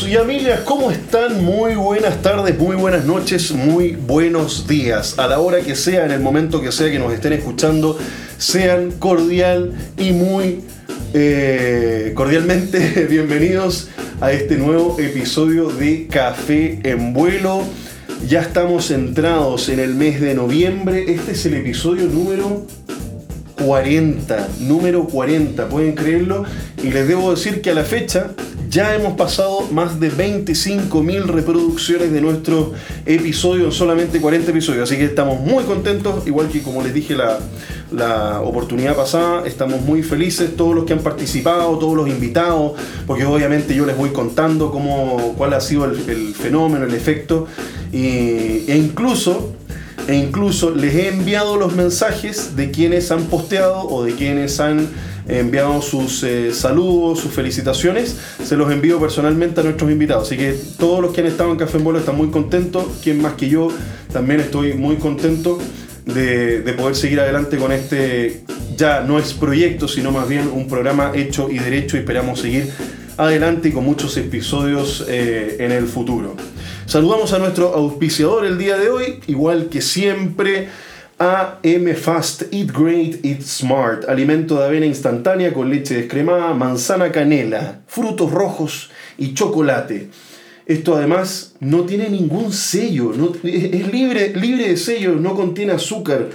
Y amigas, ¿cómo están? Muy buenas tardes, muy buenas noches, muy buenos días. A la hora que sea, en el momento que sea que nos estén escuchando, sean cordial y muy eh, cordialmente bienvenidos a este nuevo episodio de Café en Vuelo. Ya estamos entrados en el mes de noviembre. Este es el episodio número 40, número 40, pueden creerlo. Y les debo decir que a la fecha ya hemos pasado más de 25.000 reproducciones de nuestro episodio en solamente 40 episodios. Así que estamos muy contentos, igual que como les dije la, la oportunidad pasada, estamos muy felices todos los que han participado, todos los invitados, porque obviamente yo les voy contando cómo, cuál ha sido el, el fenómeno, el efecto, y, e incluso e incluso les he enviado los mensajes de quienes han posteado o de quienes han enviado sus eh, saludos, sus felicitaciones, se los envío personalmente a nuestros invitados. Así que todos los que han estado en Café en Bolo están muy contentos, quien más que yo también estoy muy contento de, de poder seguir adelante con este, ya no es proyecto, sino más bien un programa hecho y derecho y esperamos seguir adelante y con muchos episodios eh, en el futuro. Saludamos a nuestro auspiciador el día de hoy, igual que siempre. AM Fast, Eat Great, Eat Smart, alimento de avena instantánea con leche descremada, manzana canela, frutos rojos y chocolate. Esto además no tiene ningún sello, no, es libre, libre de sellos, no contiene azúcar.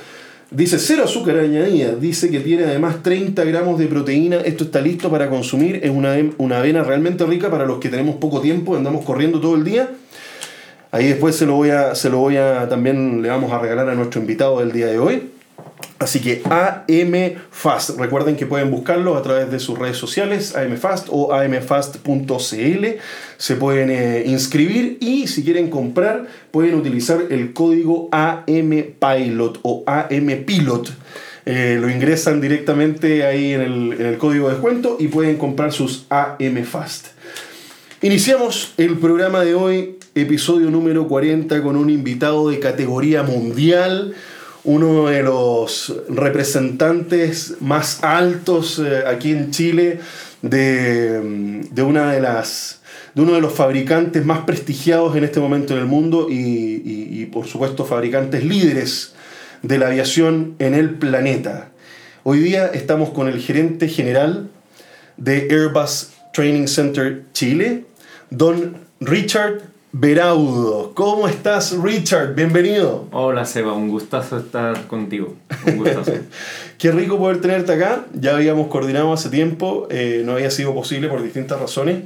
Dice cero azúcar añadida, dice que tiene además 30 gramos de proteína. Esto está listo para consumir, es una, una avena realmente rica para los que tenemos poco tiempo, andamos corriendo todo el día Ahí después se lo voy a, se lo voy a, también le vamos a regalar a nuestro invitado del día de hoy. Así que AM Fast, recuerden que pueden buscarlo a través de sus redes sociales, AMFast o amfast.cl, se pueden eh, inscribir y si quieren comprar pueden utilizar el código AMPilot o AMPilot. Eh, lo ingresan directamente ahí en el, en el código de descuento y pueden comprar sus AM Fast. Iniciamos el programa de hoy, episodio número 40, con un invitado de categoría mundial, uno de los representantes más altos eh, aquí en Chile de, de, una de las de uno de los fabricantes más prestigiados en este momento en el mundo y, y, por supuesto fabricantes líderes de la aviación en el planeta. Hoy día estamos con el gerente general de Airbus Training Center Chile, don Richard Beraudo. ¿Cómo estás, Richard? Bienvenido. Hola, Seba, un gustazo estar contigo. Un gustazo. Qué rico poder tenerte acá. Ya habíamos coordinado hace tiempo, eh, no había sido posible por distintas razones.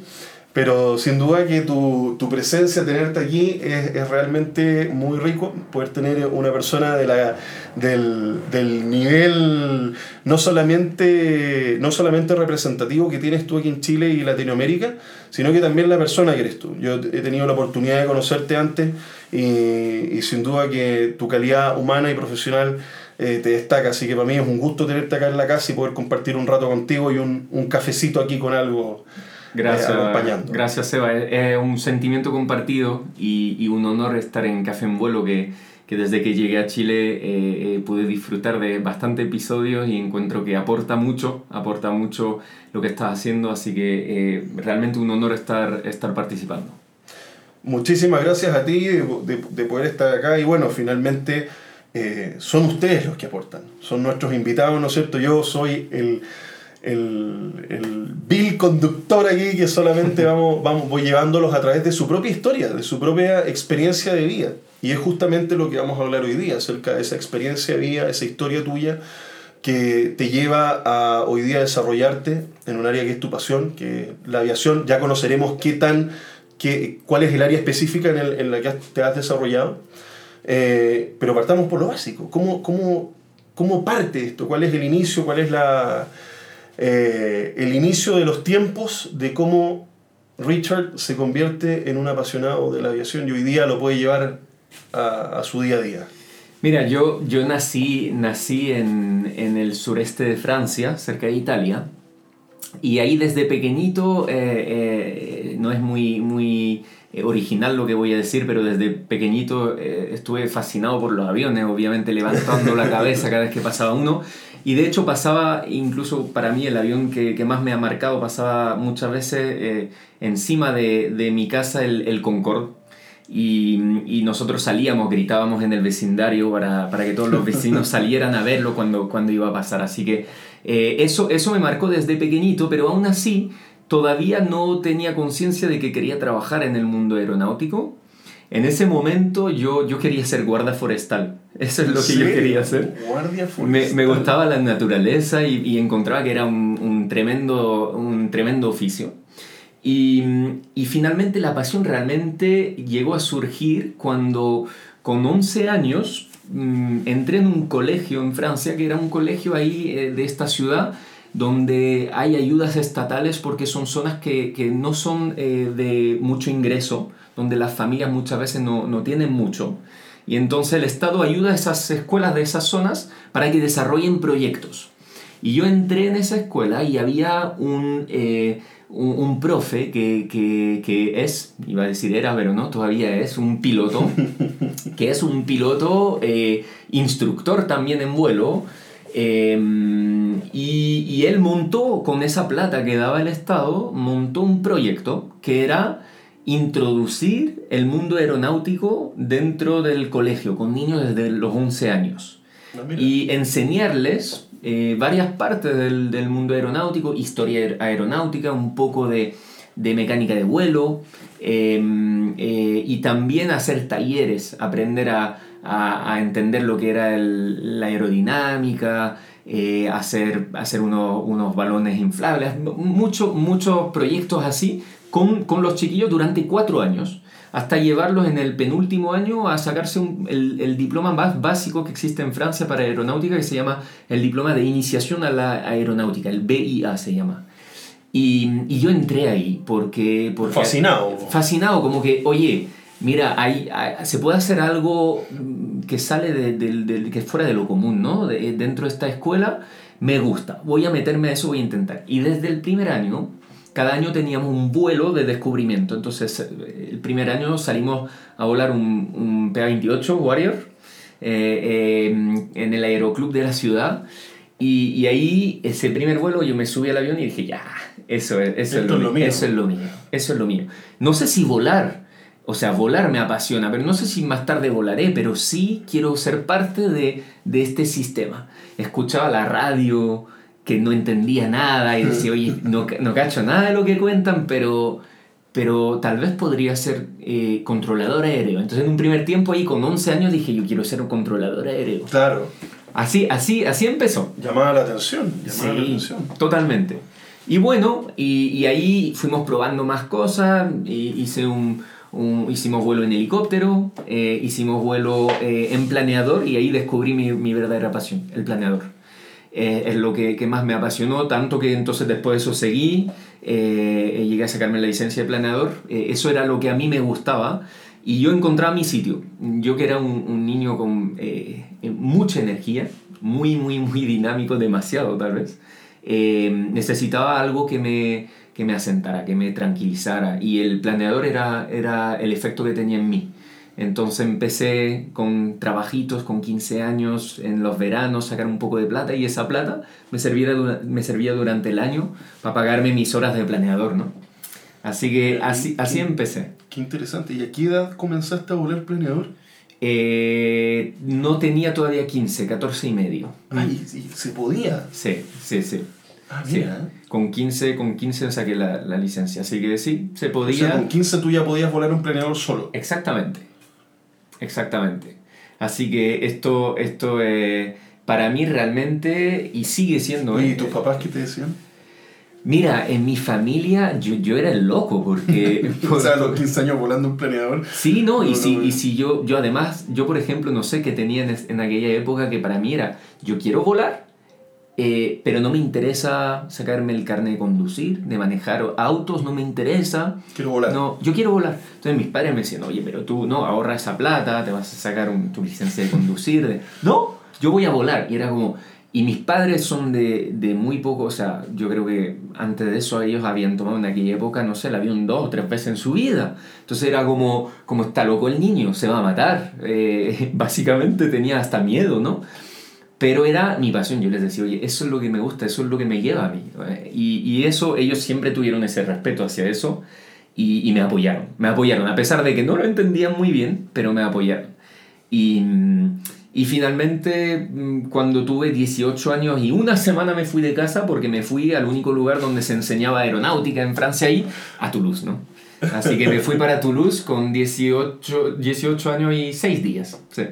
Pero sin duda que tu, tu presencia, tenerte aquí, es, es, realmente muy rico. Poder tener una persona de la, del, del, nivel no solamente, no solamente representativo que tienes tú aquí en Chile y Latinoamérica, sino que también la persona que eres tú. Yo he tenido la oportunidad de conocerte antes y, y sin duda que tu calidad humana y profesional eh, te destaca. Así que para mí es un gusto tenerte acá en la casa y poder compartir un rato contigo y un, un cafecito aquí con algo Gracias, eh, acompañando. Gracias, Seba. Es un sentimiento compartido y, y, un honor estar en Café en Vuelo que, que desde que llegué a Chile eh, eh, pude disfrutar de bastantes episodios y encuentro que aporta mucho, aporta mucho lo que estás haciendo, así que eh, realmente un honor estar, estar participando. Muchísimas gracias a ti de, de, de poder estar acá y bueno, finalmente son ustedes los que aportan, son nuestros invitados, ¿no es cierto? Yo soy el el, el vil conductor aquí que solamente vamos, vamos, voy llevándolos a través de su propia historia, de su propia experiencia de vida. Y es justamente lo que vamos a hablar hoy día, acerca de esa experiencia de vida, esa historia tuya que te lleva a hoy día desarrollarte en un área que es tu pasión, que la aviación, ya conoceremos qué tan, qué, cuál es el área específica en, el, en la que te has desarrollado. Eh, pero partamos por lo básico. ¿Cómo, cómo, ¿Cómo parte esto? ¿Cuál es el inicio? ¿Cuál es la, eh, el inicio de los tiempos de cómo Richard se convierte en un apasionado de la aviación y hoy día lo puede llevar a, su día a día. Mira, yo, yo nací, nací en, en, el sureste de Francia, cerca de Italia, y ahí desde pequeñito eh, eh, no es muy, muy original lo que voy a decir, pero desde pequeñito estuve fascinado por los aviones, obviamente levantando la cabeza cada vez que pasaba uno. Y de hecho pasaba, incluso para mí el avión que, que más me ha marcado, pasaba muchas veces eh, encima de, de, mi casa el, el Concorde. Y, y, nosotros salíamos, gritábamos en el vecindario para, para, que todos los vecinos salieran a verlo cuando, cuando iba a pasar. Así que eh, eso, eso me marcó desde pequeñito, pero aún así todavía no tenía conciencia de que quería trabajar en el mundo aeronáutico. En ese momento yo, yo quería ser guarda forestal. Eso es lo que yo quería hacer. Guardia forestal. me gustaba la naturaleza y, y encontraba que era un, un, tremendo, un tremendo oficio. Y, y, finalmente la pasión realmente llegó a surgir cuando con 11 años mmm, entré en un colegio en Francia, que era un colegio ahí eh, de esta ciudad, donde hay ayudas estatales porque son zonas que, que no son eh, de mucho ingreso, donde las familias muchas veces no, no tienen mucho. Y entonces el Estado ayuda a esas escuelas de esas zonas para que desarrollen proyectos. Y yo entré en esa escuela y había un, eh, un, un, profe que, que, que, es, iba a decir era, pero no, todavía es un piloto, que es un piloto eh, instructor también en vuelo. Eh, y, y, él montó con esa plata que daba el Estado, montó un proyecto que era introducir el mundo aeronáutico dentro del colegio con niños desde los 11 años. Ah, no, y enseñarles eh, varias partes del, del, mundo aeronáutico, historia aeronáutica, un poco de, de mecánica de vuelo eh, eh, y también hacer talleres, aprender a, a, a entender lo que era el, la aerodinámica, eh, hacer, hacer unos, unos balones inflables, muchos muchos proyectos así con, con los chiquillos durante cuatro años hasta llevarlos en el penúltimo año a sacarse un, el, el, diploma más básico que existe en Francia para aeronáutica, que se llama el diploma de iniciación a la aeronáutica, el BIA se llama. Y, y yo entré ahí porque, porque... Fascinado. Fascinado, como que, oye, mira, hay, hay, se puede hacer algo que sale de, de, de, que es fuera de lo común, ¿no? De, dentro de esta escuela, me gusta, voy a meterme a eso, voy a intentar. Y desde el primer año cada año teníamos un vuelo de descubrimiento. Entonces, el primer año salimos a volar un, un PA-28 Warrior eh, eh, en el aeroclub de la ciudad. Y, y, ahí, ese primer vuelo, yo me subí al avión y dije, ya, eso es, eso es, lo, es lo mío. eso es lo mío. Eso es lo mío. No sé si volar, o sea, volar me apasiona, pero no sé si más tarde volaré, pero sí quiero ser parte de, de este sistema. Escuchaba la radio, que no entendía nada y decía, oye, no, no cacho nada de lo que cuentan, pero, pero tal vez podría ser eh, controlador aéreo. Entonces en un primer tiempo ahí con 11 años dije, yo quiero ser un controlador aéreo. Claro. Así, así, así empezó. Llamaba la atención. Llamaba sí, la atención. totalmente. Y bueno, y, y, ahí fuimos probando más cosas, y hice un, un, hicimos vuelo en helicóptero, eh, hicimos vuelo eh, en planeador y ahí descubrí mi, mi verdadera pasión, el planeador. Eh, es lo que, que, más me apasionó, tanto que entonces después de eso seguí, eh, llegué a sacarme la licencia de planeador, eso era lo que a mí me gustaba y yo encontraba mi sitio. Yo que era un, niño con mucha energía, muy, muy, muy dinámico, demasiado tal vez, necesitaba algo que me, que me asentara, que me tranquilizara y el planeador era, era el efecto que tenía en mí. Entonces empecé con trabajitos, con 15 años, en los veranos, sacar un poco de plata y esa plata me servía, me servía durante el año para pagarme mis horas de planeador, ¿no? Así que así, así empecé. Qué interesante. ¿Y a qué edad comenzaste a volar planeador? Eh, no tenía todavía 15, 14 y medio. Ay, ¿y ¿se podía? Sí, sí, sí. Ah, mira. Sí. Con 15, con 15 saqué la, la, licencia, así que sí, se podía. O sea, con 15 tú ya podías volar un planeador solo. Exactamente. Exactamente. Así que esto, esto eh, para mí realmente, y sigue siendo... ¿Y eh, tus papás qué te decían? Mira, en mi familia yo, yo era el loco porque... o sea, a los 15 años volando un planeador. Sí, no, no y, no, si, no. y si yo, yo además, yo por ejemplo, no sé qué tenía en, en aquella época que para mí era, yo quiero volar, eh, pero no me interesa sacarme el carnet de conducir, de manejar autos, no me interesa. Quiero volar. No, yo quiero volar. Entonces mis padres me decían, oye, pero tú no, ahorra esa plata, te vas a sacar un, tu licencia de conducir. De... No, yo voy a volar. Y era como, Y mis padres son de, de, muy poco, o sea, yo creo que antes de eso ellos habían tomado en aquella época, no sé, el avión dos o tres veces en su vida. Entonces era como, como está loco el niño, se va a matar. Eh, básicamente tenía hasta miedo, ¿no? Pero era mi pasión, yo les decía, oye, eso es lo que me gusta, eso es lo que me lleva a mí. Y, y eso, ellos siempre tuvieron ese respeto hacia eso y, y me apoyaron. Me apoyaron, a pesar de que no lo entendían muy bien, pero me apoyaron. Y y finalmente, mm, cuando tuve 18 años y una semana me fui de casa porque me fui al único lugar donde se enseñaba aeronáutica en Francia, ahí, a Toulouse, ¿no? Así que me fui para Toulouse con 18, 18 años y 6 días. Sí.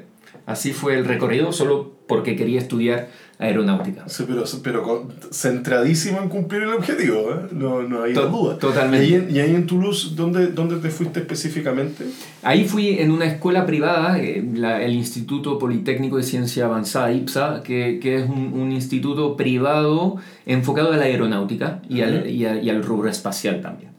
Así fue el recorrido, solo porque quería estudiar aeronáutica. Sí, pero, pero centradísimo en cumplir el objetivo, ¿eh? no, no hay To- duda. totalmente. ¿Y, en- y ahí en Toulouse, ¿dónde, dónde te fuiste específicamente? Ahí fui en una escuela privada, eh, la- el Instituto Politécnico de Ciencia Avanzada, IPSA, que, que es un, un instituto privado enfocado a la aeronáutica y, al, y, a- y al rubro espacial también.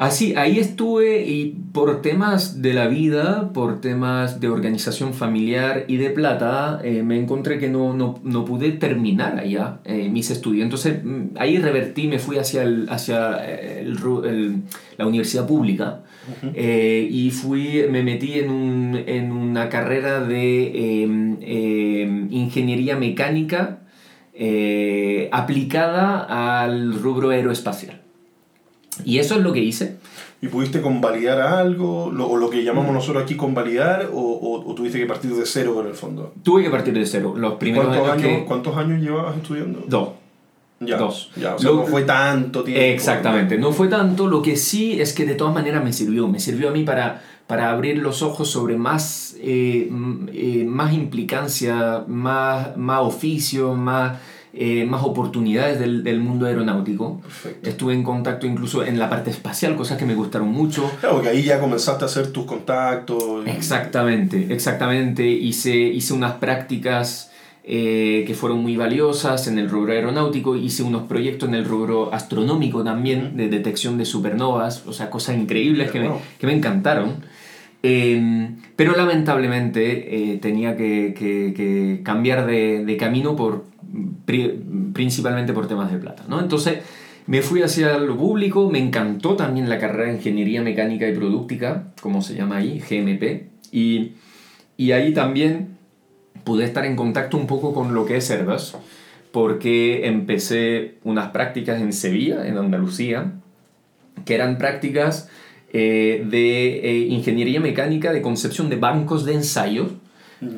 Así, ahí estuve y por temas de la vida, por temas de organización familiar y de plata, eh, me encontré que no, no, no pude terminar allá eh, mis estudios. Entonces mm, ahí revertí, me fui hacia, el, hacia eh, el la universidad pública eh, y fui, me metí en, un, en una carrera de eh, eh, ingeniería mecánica aplicada al rubro aeroespacial. Y eso es lo que hice. ¿Y pudiste convalidar algo? Lo, o lo que llamamos nosotros aquí convalidar? O, o, o tuviste que partir de cero en el fondo? Tuve que partir de cero. Los primeros ¿Cuántos años que- ¿Cuántos años llevabas estudiando? Dos. Ya, Dos. Ya, o sea, Lo- no fue tanto tiempo. Exactamente, no fue tanto, lo que sí es que de todas maneras me sirvió, me sirvió a mí para, para abrir los ojos sobre más, eh, eh, más implicancia, más, más oficio, más, eh, más oportunidades del, del mundo aeronáutico. Perfecto. Estuve en contacto incluso en la parte espacial, cosas que me gustaron mucho. Claro, porque ahí ya comenzaste a hacer tus contactos. y- Exactamente, exactamente. Hice, hice unas prácticas eh, que fueron muy valiosas en el rubro aeronáutico, hice unos proyectos en el rubro astronómico también, de detección de supernovas, o sea, cosas increíbles que me, que me encantaron. Eh, pero lamentablemente eh, tenía que, que- cambiar de, de camino por, pri- principalmente por temas de plata. ¿no? Entonces me fui hacia lo público, me encantó también la carrera de Ingeniería Mecánica y Productica, como se llama ahí, GMP, y, y ahí también pude estar en contacto un poco con lo que es Airbus, porque empecé unas prácticas en Sevilla, en Andalucía, que eran prácticas eh, de eh, ingeniería mecánica de concepción de bancos de ensayo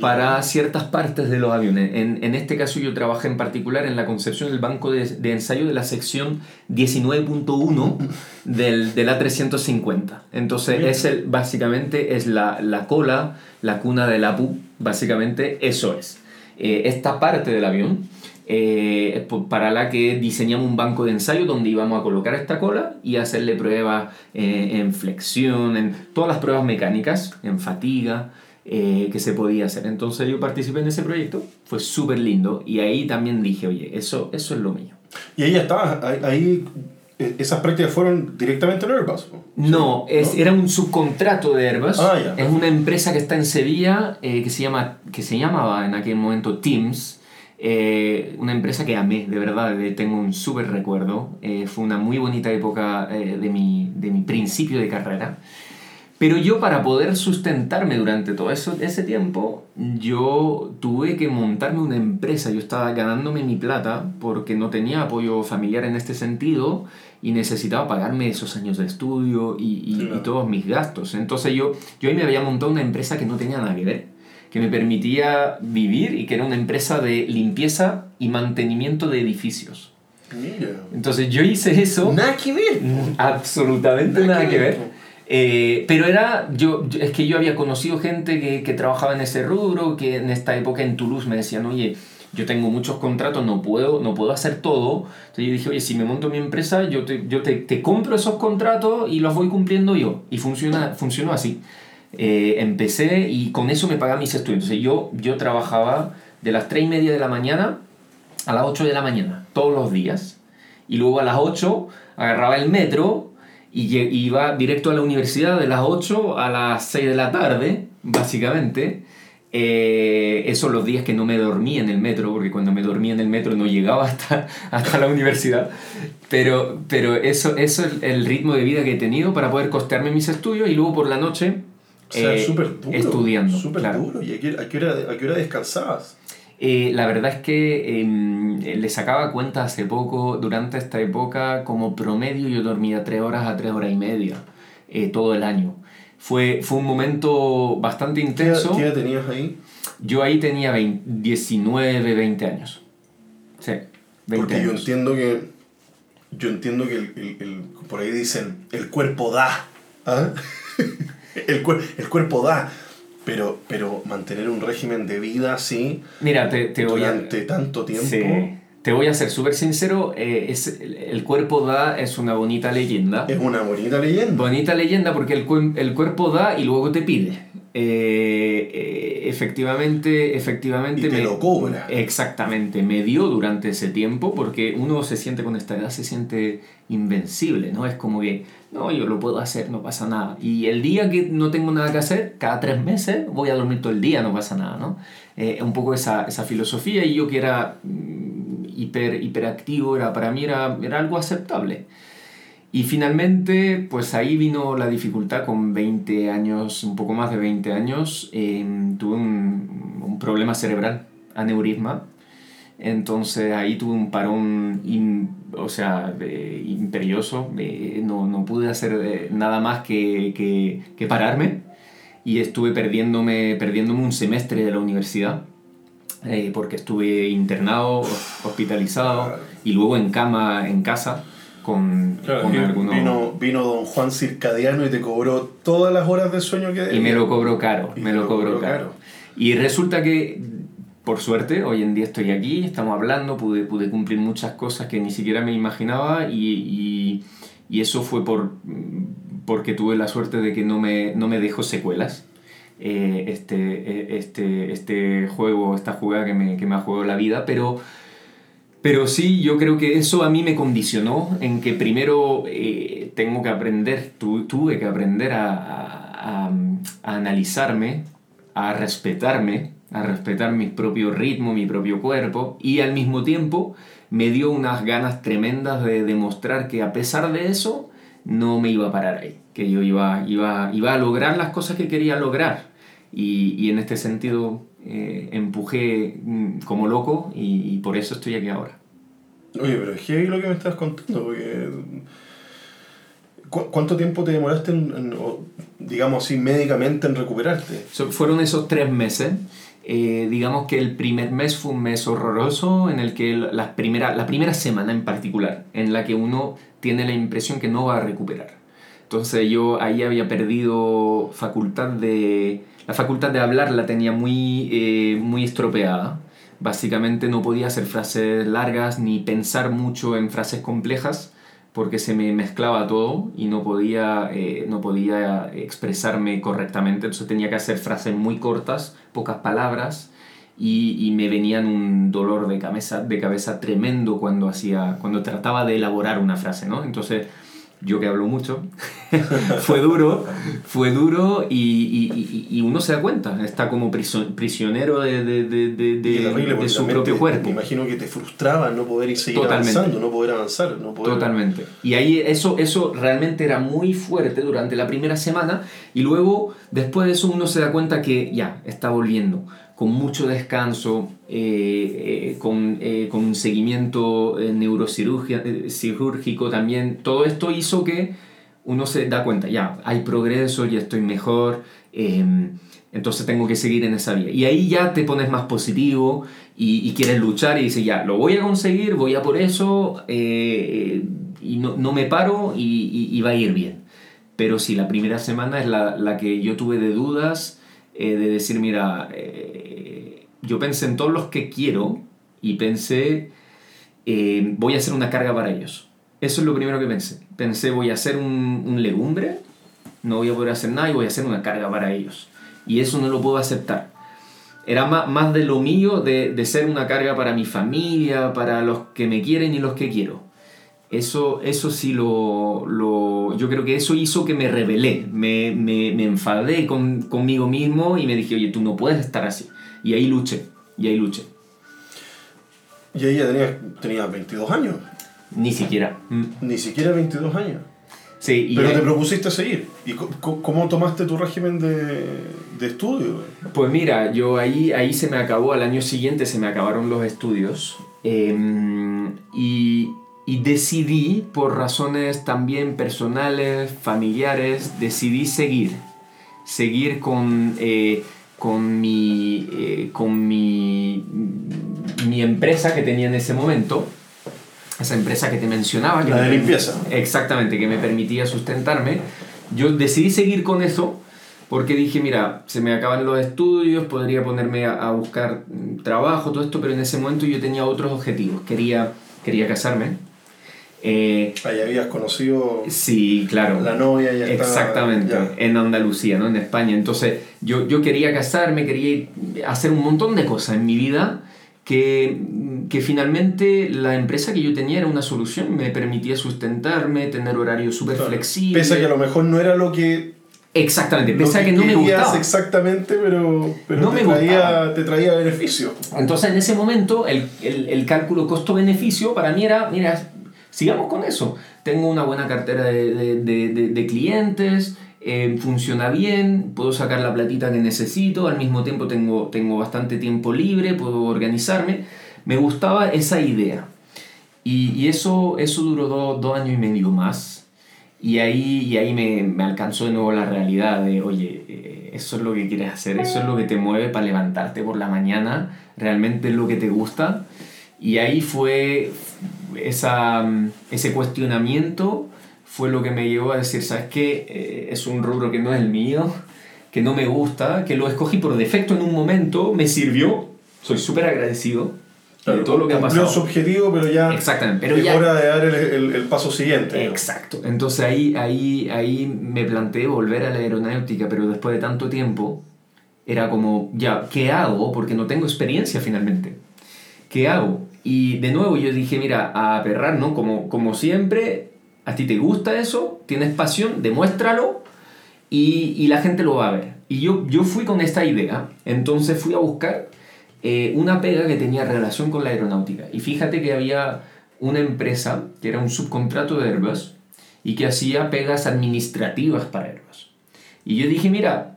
para ciertas partes de los aviones. En, en este caso yo trabajé en particular en la concepción del banco de, de ensayo de la sección 19.1 del, del A350. Entonces es el, básicamente es la, la cola, la cuna del APU, básicamente eso es. Eh, esta parte del avión eh, para la que diseñamos un banco de ensayo donde íbamos a colocar esta cola y hacerle pruebas eh, en flexión, en todas las pruebas mecánicas, en fatiga, eh, que se podía hacer. Entonces yo participé en ese proyecto, fue súper lindo y ahí también dije, oye, eso, eso es lo mío. Y ahí ya estabas, ahí, ahí, eh, esas prácticas fueron directamente en Airbus. ¿no? No, es, era un subcontrato de Airbus. Ah, es una empresa que está en Sevilla eh, que, se llama, que se llamaba en aquel momento Teams. Eh, una empresa que amé, de verdad, tengo un súper recuerdo. Eh, fue una muy bonita época eh, de, mi, de mi principio de carrera. Pero yo para poder sustentarme durante todo eso, ese tiempo, yo tuve que montarme una empresa. Yo estaba ganándome mi plata porque no tenía apoyo familiar en este sentido y necesitaba pagarme esos años de estudio y, y- Claro. y todos mis gastos. Entonces yo, yo ahí me había montado una empresa que no tenía nada que ver, que me permitía vivir y que era una empresa de limpieza y mantenimiento de edificios. Mira. Entonces yo hice eso. Nada que ver. Mm, Absolutamente nada que ver. Eh, pero era, yo- es que yo había conocido gente que, que trabajaba en ese rubro, que en esta época en Toulouse me decían, oye, yo tengo muchos contratos, no puedo, no puedo hacer todo. Entonces yo dije, oye, si me monto mi empresa, yo te, yo te, te compro esos contratos y los voy cumpliendo yo. Y funciona, funcionó así. Eh, empecé y con eso me pagaba mis estudios. Entonces yo, yo trabajaba de las 3 y media de la mañana a las 8 de la mañana, todos los días. Y luego a las 8 agarraba el metro y iba directo a la universidad de las 8 a las 6 de la tarde, básicamente. Eh, eso los días que no me dormí en el metro, porque cuando me dormía en el metro no llegaba hasta, hasta la universidad. Pero, pero eso, eso es el ritmo de vida que he tenido para poder costearme mis estudios y luego por la noche O sea, eh, súper duro. estudiando. Súper claro. duro. ¿Y a qué, a qué hora, a qué hora descansabas? Eh, la verdad es que em, le sacaba cuenta hace poco, durante esta época, como promedio yo dormía 3 horas a 3 horas y media eh, todo el año. Fue, fue un momento bastante ¿Qué, intenso. qué edad tenías ahí? Yo ahí tenía 20 19, 20 años. Sí, 20 Porque yo años. entiendo que. Yo entiendo que el, el- el- por ahí dicen, el cuerpo da. ¿Ah? el, cuer- el cuerpo da. Pero, pero mantener un régimen de vida así Mira, te, te voy a... durante tanto tiempo. Sí. Te voy a ser súper sincero, eh, es, el cuerpo da es una bonita leyenda. Es una bonita leyenda. Bonita leyenda porque el, el cuerpo da y luego te pide. Eh, eh, efectivamente, efectivamente. Y te lo cobra. Exactamente, me dio durante ese tiempo porque uno se siente con esta edad, se siente invencible, ¿no? Es como que, no, yo lo puedo hacer, no pasa nada. Y el día que no tengo nada que hacer, cada tres meses voy a dormir todo el día, no pasa nada, ¿no? Eh, un poco esa, esa filosofía y yo que era mm, hiper, hiperactivo, era, para mí era, era algo aceptable. Y finalmente, pues ahí vino la dificultad con 20 años, un poco más de 20 años, eh, tuve un, un problema cerebral, aneurisma. Entonces ahí tuve un parón, im- o sea, imperioso, eh, no, no pude hacer eh, nada más que, que, que pararme y estuve perdiéndome, perdiéndome un semestre de la universidad. eh, porque estuve internado, hospitalizado y luego en cama en casa con, Claro, con vino, algunos... vino, vino don Juan Circadiano y te cobró todas las horas de sueño que Y me lo cobró caro, Y me lo lo cobró cobró caro. caro. Y resulta que, por suerte, hoy en día estoy aquí, estamos hablando, pude, pude cumplir muchas cosas que ni siquiera me imaginaba y, y, y eso fue por, porque tuve la suerte de que no me, no me dejó secuelas. Eh, este, eh, este, este juego, esta jugada que me, que me ha jugado la vida, pero... Pero sí, yo creo que eso a mí me condicionó en que primero eh, tengo que aprender, tu- tuve que aprender a- a- a analizarme, a respetarme, a respetar mi propio ritmo, mi propio cuerpo y al mismo tiempo me dio unas ganas tremendas de demostrar que a pesar de eso no me iba a parar ahí, que yo iba, iba, iba a lograr las cosas que quería lograr y, y en este sentido eh, empujé mm, como loco y, y por eso estoy aquí ahora. Oye, pero es heavy lo que me estás contando, porque... ¿Cu- ¿Cuánto tiempo te demoraste, en, en- digamos así, médicamente en recuperarte? So- fueron esos tres meses. Eh, digamos que el primer mes fue un mes horroroso en el que la primera, la primera semana en particular, en la que uno tiene la impresión que no va a recuperar. Entonces yo ahí había perdido facultad de... La facultad de hablar la tenía muy, eh, muy estropeada. Básicamente no podía hacer frases largas ni pensar mucho en frases complejas porque se me mezclaba todo y no podía, eh, no podía expresarme correctamente. Entonces tenía que hacer frases muy cortas, pocas palabras y, y me venían un dolor de cabeza, de cabeza tremendo cuando, hacía, cuando trataba de elaborar una frase. ¿no? Entonces yo que hablo mucho, fue duro, fue duro y, y- y- uno se da cuenta, está como prisionero de, de, de, de- su propio cuerpo. Me imagino que te frustraba no poder ir seguir Totalmente. avanzando, no poder avanzar, no poder... Totalmente. Y ahí eso, eso realmente era muy fuerte durante la primera semana y luego después de eso uno se da cuenta que ya está volviendo con mucho descanso, eh, con, eh, con un seguimiento eh, neurocirurgia- eh, cirúrgico también. Todo esto hizo que uno se da cuenta, ya, hay progreso, ya estoy mejor, eh, entonces tengo que seguir en esa vía. Y ahí ya te pones más positivo y, quieres luchar y dices, ya, lo voy a conseguir, voy a por eso, y no, no me paro y, va a ir bien. Pero sí, la primera semana es la, la que yo tuve de dudas, de decir, mira, yo pensé en todos los que quiero y pensé, eh, voy a hacer una carga para ellos. Eso es lo primero que pensé. Pensé, voy a hacer un, un legumbre, no voy a poder hacer nada y voy a hacer una carga para ellos. Y eso no lo puedo aceptar. Era más, más de lo mío, de, de ser una carga para mi familia, para los que me quieren y los que quiero. Eso, eso sí lo, lo, Yo creo que eso hizo que me rebelé, me, me, me enfadé con, conmigo mismo y me dije, oye, tú no puedes estar así. Y ahí luché, y ahí luché. Y ahí ya tenías, tenías 22 años. Ni siquiera. Mm. Ni siquiera 22 años. Sí, y Pero ahí- te propusiste seguir. ¿Y co- co- cómo tomaste tu régimen de, de estudio? Pues mira, yo ahí, ahí se me acabó, al año siguiente se me acabaron los estudios eh, y, y decidí, por razones también personales, familiares, decidí seguir, seguir con, eh, con, mi, eh, con mi, mi empresa que tenía en ese momento, esa empresa que te mencionaba. que La me de permi- limpieza. Exactamente, que me permitía sustentarme. Yo decidí seguir con eso porque dije, mira, se me acaban los estudios, podría ponerme a, a buscar mm, trabajo, todo esto, pero en ese momento yo tenía otros objetivos. Quería, quería casarme. Eh, Ahí habías conocido sí, claro. la novia ya estaba- Exactamente, ya. en Andalucía, ¿no? En España. Entonces, yo, yo quería casarme, quería hacer un montón de cosas en mi vida que, que finalmente la empresa que yo tenía era una solución, me permitía sustentarme, tener horarios súper Claro. flexibles. Pese a que a lo mejor no era lo que, Exactamente, pese a que no me gustaba. exactamente, pero, pero No te, me traía, gustaba. te traía beneficio. Entonces, en ese momento, el, el, el cálculo costo-beneficio para mí era, mira, sigamos con eso. Tengo una buena cartera de, de, de, de- clientes, eh, funciona bien, puedo sacar la platita que necesito, al mismo tiempo tengo, tengo bastante tiempo libre, puedo organizarme. Me gustaba esa idea. Y, y eso, eso duró do- dos años y medio más. Y ahí, y ahí me, me alcanzó de nuevo la realidad de, oye, eh, eso es lo que quieres hacer, eso es lo que te mueve para levantarte por la mañana, realmente es lo que te gusta. Y ahí fue esa, mm, ese cuestionamiento, fue lo que me llevó a decir, ¿sabes qué? Eh, es un rubro que no es el mío, que no me gusta, que lo escogí por defecto en un momento, me sirvió, soy súper agradecido de todo lo que ha pasado. su objetivo, pero ya Exactamente, pero es ya- hora de dar el, el- el paso siguiente. Exacto. Entonces ahí, ahí, ahí me planteé volver a la aeronáutica, pero después de tanto tiempo era como, ya, ¿qué hago? Porque no tengo experiencia finalmente. ¿Qué hago? Y de nuevo yo dije, mira, a aperrar, ¿no? Como, como siempre, a ti te gusta eso, tienes pasión, demuéstralo y, y la gente lo va a ver. Y yo, yo fui con esta idea, entonces fui a buscar eh, una pega que tenía relación con la aeronáutica. Y fíjate que había una empresa que era un subcontrato de Airbus y que hacía pegas administrativas para Airbus. Y yo dije, mira,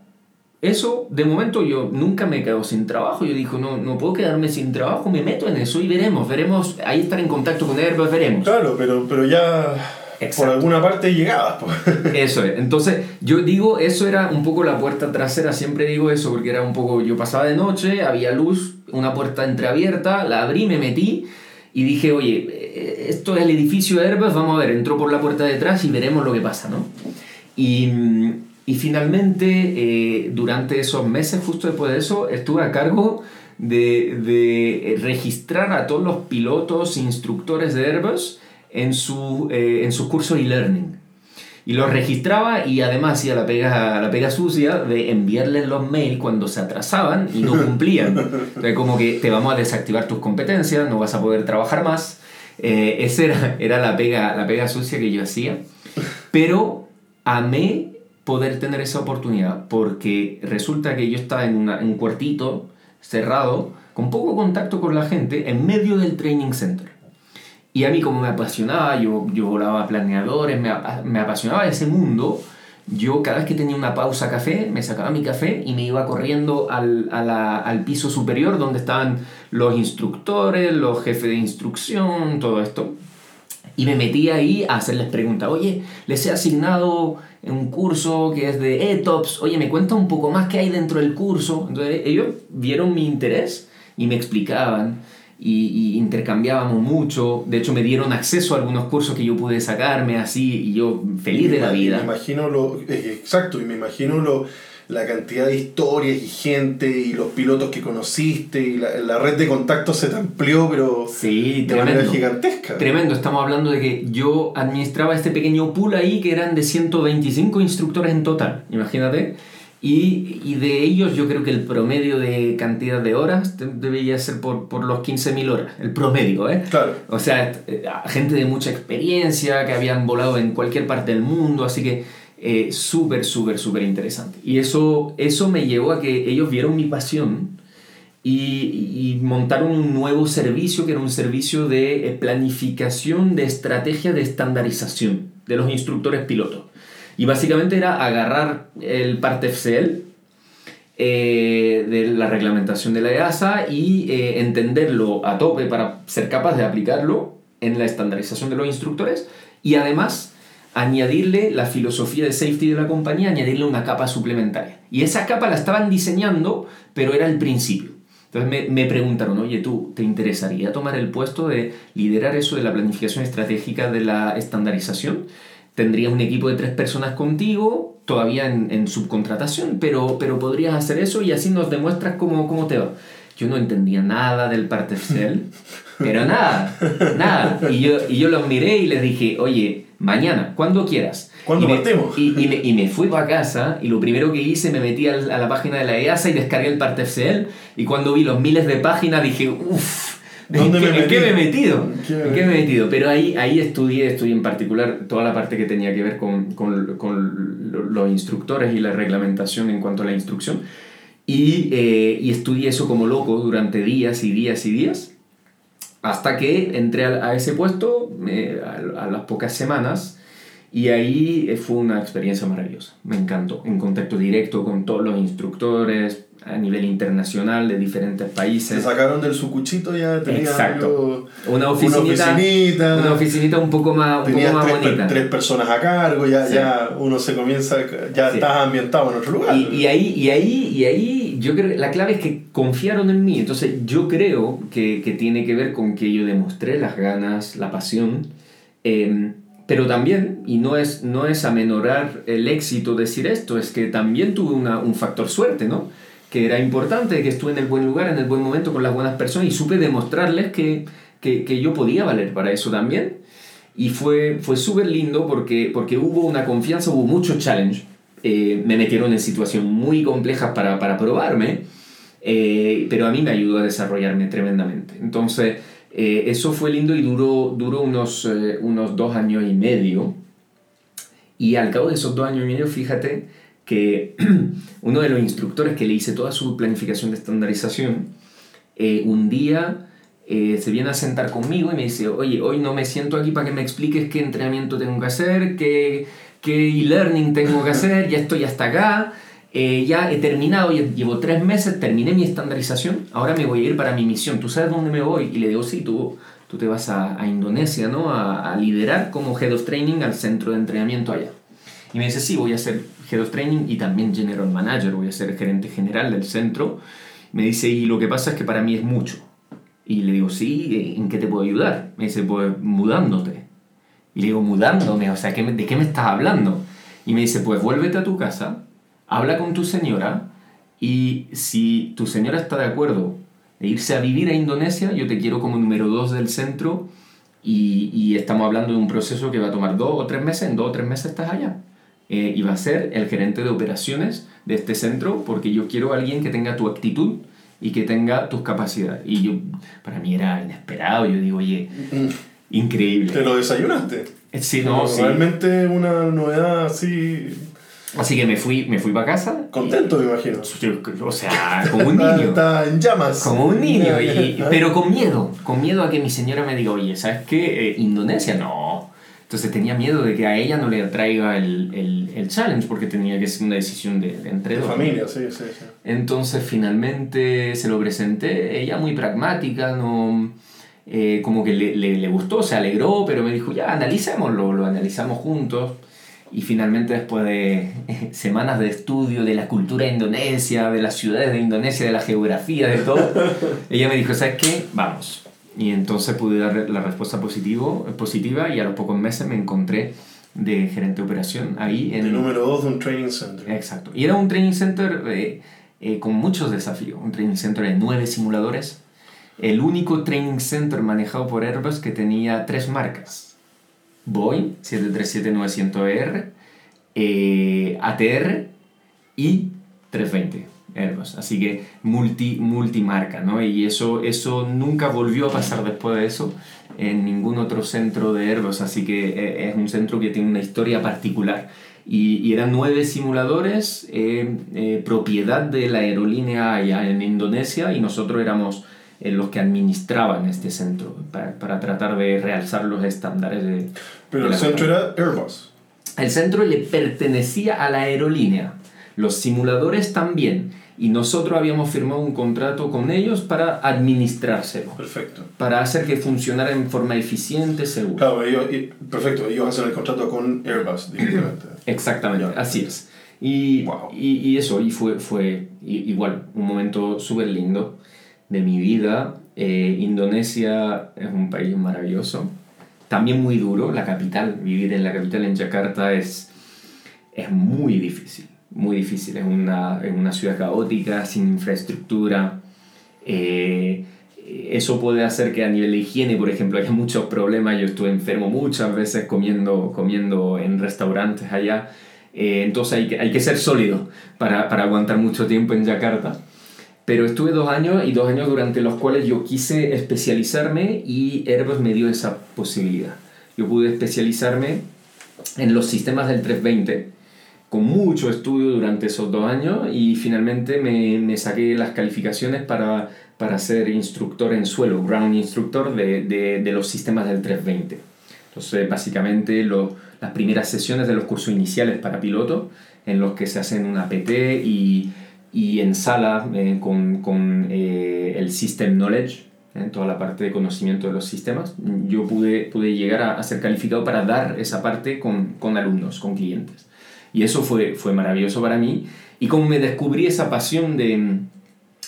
eso de momento yo nunca me quedo sin trabajo. Yo dije, no, no puedo quedarme sin trabajo, me meto en eso y veremos, veremos, ahí estar en contacto con Airbus, veremos. Claro, pero, pero ya Exacto. por alguna parte llegabas. pues. Eso es. Entonces, yo digo, eso era un poco la puerta trasera, siempre digo eso, porque era un poco, yo pasaba de noche, había luz, una puerta entreabierta, la abrí, me metí y dije, oye, eh, esto es el edificio de Airbus, vamos a ver, entró por la puerta de atrás y veremos lo que pasa, ¿no? Y, mm, y finalmente, eh, durante esos meses, justo después de eso, estuve a cargo de, de registrar a todos los pilotos e instructores de Airbus en, su, eh, en sus cursos e-learning. Y los registraba y además hacía la pega, la pega sucia de enviarles los mails cuando se atrasaban y no cumplían. Entonces, como que te vamos a desactivar tus competencias, no vas a poder trabajar más. Eh, esa era, era la, pega, la pega sucia que yo hacía. Pero amé poder tener esa oportunidad porque resulta que yo estaba en, una- en un cuartito cerrado, con poco contacto con la gente, en medio del training center. Y a mí como me apasionaba, yo, yo volaba planeadores, me, me apasionaba ese mundo, yo cada vez que tenía una pausa café, me sacaba mi café y me iba corriendo al, a la- al piso superior donde estaban los instructores, los jefes de instrucción, todo esto. Y me metí ahí a hacerles preguntas. Oye, les he asignado un curso que es de ETOPS. Oye, me cuenta un poco más qué hay dentro del curso. Entonces ellos vieron mi interés y me explicaban y, y intercambiábamos mucho. De hecho, me dieron acceso a algunos cursos que yo pude sacarme así y yo feliz de la Me vida. imagino lo. eh, Exacto, y me imagino lo, la cantidad de historias y gente y los pilotos que conociste y la, la red de contactos se te amplió, pero Sí, de manera tremendo. gigantesca. Tremendo, estamos hablando de que yo administraba este pequeño pool ahí que eran de 125 instructores en total, imagínate. Y, y de ellos yo creo que el promedio de cantidad de horas de- debería ser por, por los 15.000 horas, el promedio, ¿eh? Claro. O sea, eh, gente de mucha experiencia, que habían volado en cualquier parte del mundo, así que eh, súper, súper, súper interesante. Y eso, eso me llevó a que ellos vieron mi pasión y, montaron un nuevo servicio, que era un servicio de eh, planificación de estrategia de estandarización de los instructores pilotos. Y básicamente era agarrar el parte FCL, eh, de la reglamentación de la EASA y eh, entenderlo a tope para ser capaz de aplicarlo en la estandarización de los instructores y además añadirle la filosofía de safety de la compañía, añadirle una capa suplementaria. Y esa capa la estaban diseñando, pero era el principio. Entonces me, me preguntaron, oye, ¿tú te interesaría tomar el puesto de liderar eso de la planificación estratégica de la estandarización? Tendrías un equipo de tres personas contigo, todavía en, en subcontratación, pero, pero podrías hacer eso y así nos demuestras cómo, cómo te va. Yo no entendía nada del parte Excel, pero nada, nada. Y yo, y yo los miré y les dije, oye, mañana, cuando quieras. ¿Cuándo y me, partimos? Y, y me, y me fui para casa y lo primero que hice, me metí a la página de la EASA y descargué el parte Excel y cuando vi los miles de páginas dije, uff, ¿en, ¿Dónde qué, me en qué me he metido? ¿En qué me ¿En qué me he metido? Pero ahí, ahí estudié, estudié en particular toda la parte que tenía que ver con, con, con lo- los instructores y la reglamentación en cuanto a la instrucción. Y, eh, y estudié eso como loco durante días y días y días. Hasta que entré a, a ese puesto eh, a, a las pocas semanas y ahí eh, fue una experiencia maravillosa. Me encantó. En contacto directo con todos los instructores a nivel internacional de diferentes Se países. sacaron del sucuchito ya tenía Exacto. algo- Una oficinita, una oficinita, una oficinita un poco más, un poco más tres, per- tres personas a cargo, ya, Sí. ya uno se comienza, ya Sí. estás ambientado en otro lugar. Y, y ahí, y ahí, y ahí, yo creo la clave es que confiaron en mí. Entonces, yo creo que, que tiene que ver con que yo demostré las ganas, la pasión. eh, pero también, y no es, no es amenorar el éxito decir esto, es que también tuve una, un factor suerte, ¿no? Que era importante, que estuve en el buen lugar, en el buen momento, con las buenas personas y supe demostrarles que, que, que yo podía valer para eso también. Y fue, fue súper lindo porque, porque hubo una confianza, hubo mucho challenge. Eh, me metieron en situaciones muy complejas para, para probarme, eh, pero a mí me ayudó a desarrollarme tremendamente. Entonces, eh, eso fue lindo y duró, duró unos, eh, unos dos años y medio. Y al cabo de esos dos años y medio, fíjate que uno de los instructores que le hice toda su planificación de estandarización, eh, un día eh, se viene a sentar conmigo y me dice, oye, hoy no me siento aquí para que me expliques qué entrenamiento tengo que hacer, qué, qué e-learning tengo que hacer, ya estoy hasta acá, eh, ya he terminado, ya llevo tres meses, terminé mi estandarización, ahora me voy a ir para mi misión, ¿tú sabes dónde me voy? Y le digo, sí, tú, tú te vas a, a Indonesia, ¿no? A, a liderar como Head of Training al centro de entrenamiento allá. Y me dice, sí, voy a ser Head of Training y también General Manager, voy a ser gerente general del centro. Me dice, y lo que pasa es que para mí es mucho. Y le digo, sí, ¿en qué te puedo ayudar? Me dice, pues mudándote. Y le digo, mudándome, o sea, ¿qué me- ¿de qué me estás hablando? Y me dice, pues vuélvete a tu casa, habla con tu señora y si tu señora está de acuerdo de irse a vivir a Indonesia, yo te quiero como número dos del centro y, y estamos hablando de un proceso que va a tomar dos o tres meses, en dos o tres meses estás allá. Eh, y va a ser el gerente de operaciones de este centro porque yo quiero a alguien que tenga tu actitud y que tenga tus capacidades. Y yo, para mí era inesperado, yo digo, oye, increíble. ¿Te lo desayunaste? Sí, no, sí. Realmente una novedad así. Así que me fui, me fui para casa. Contento, me imagino. O sea, como un niño. está en llamas. Como un niño, y- pero con miedo, con miedo a que mi señora me diga, oye, ¿sabes qué? Eh, Indonesia, no. Entonces tenía miedo de que a ella no le atraiga el, el, el challenge, porque tenía que ser una decisión de, de entre De dos. familia, sí, sí, sí. Entonces finalmente se lo presenté, ella muy pragmática, no, eh, como que le, le, le gustó, se alegró, pero me dijo, ya, analicémoslo, lo analizamos juntos. Y finalmente después de semanas de estudio de la cultura indonesia, de las ciudades de Indonesia, de la geografía, de todo, ella me dijo, ¿sabes qué? Vamos. Y entonces pude dar la respuesta positivo, positiva y a los pocos meses me encontré de gerente de operación ahí en El número 2 de un training center. Exacto. Y era un training center eh, eh, con muchos desafíos. Un training center de nueve simuladores. El único training center manejado por Airbus que tenía tres marcas. Boeing 737-900ER, eh, ATR y 320 Airbus. Así que multi, multimarca, ¿no? Y eso, eso nunca volvió a pasar después de eso en ningún otro centro de Airbus. Así que eh, es un centro que tiene una historia particular. Y, y eran nueve simuladores, eh, propiedad de la aerolínea allá en Indonesia, y nosotros éramos eh, los que administraban este centro para, para tratar de realzar los estándares de... Pero de el centro era Airbus. El centro le pertenecía a la aerolínea, los simuladores también, y nosotros habíamos firmado un contrato con ellos para administrárselo, Perfecto. para hacer que funcionara en forma eficiente, segura. Claro, ellos, perfecto, ellos hacen el contrato con Airbus directamente. Exactamente, Ya. así es. Y, Wow. y, y eso, y fue, fue igual un momento súper lindo de mi vida. Eh, Indonesia es un país maravilloso, también muy duro, la capital, vivir en la capital, en Yakarta, es, es muy difícil, muy difícil. Es una, es una ciudad caótica, sin infraestructura. Eh, eso puede hacer que a nivel de higiene, por ejemplo, haya muchos problemas. Yo estuve enfermo muchas veces comiendo, comiendo en restaurantes allá. Eh, entonces hay que, hay que ser sólido para, para aguantar mucho tiempo en Yakarta. Pero estuve dos años y dos años durante los cuales yo quise especializarme y Airbus me dio esa posibilidad. Yo pude especializarme en los sistemas del 320 con mucho estudio durante esos dos años y finalmente me, me saqué las calificaciones para, para ser instructor en suelo, ground instructor de, de, de los sistemas del 320. Entonces, básicamente, lo- las primeras sesiones de los cursos iniciales para piloto, en los que se hacen una PT y, y en sala eh, con, con eh, el System Knowledge, eh, toda la parte de conocimiento de los sistemas, yo pude, pude llegar a, a ser calificado para dar esa parte con, con alumnos, con clientes. Y eso fue, fue maravilloso para mí. Y como me descubrí esa pasión de,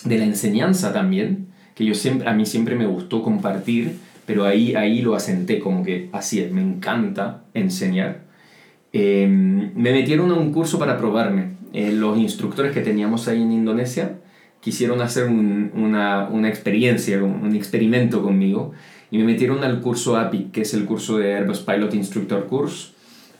de la enseñanza también, que yo siempre, a mí siempre me gustó compartir, pero ahí, ahí lo asenté como que así es, me encanta enseñar. Eh, me metieron a un curso para probarme. Eh, los instructores que teníamos ahí en Indonesia quisieron hacer un- una, una experiencia, un, un experimento conmigo y me metieron al curso APIC, que es el curso de Airbus Pilot Instructor Course,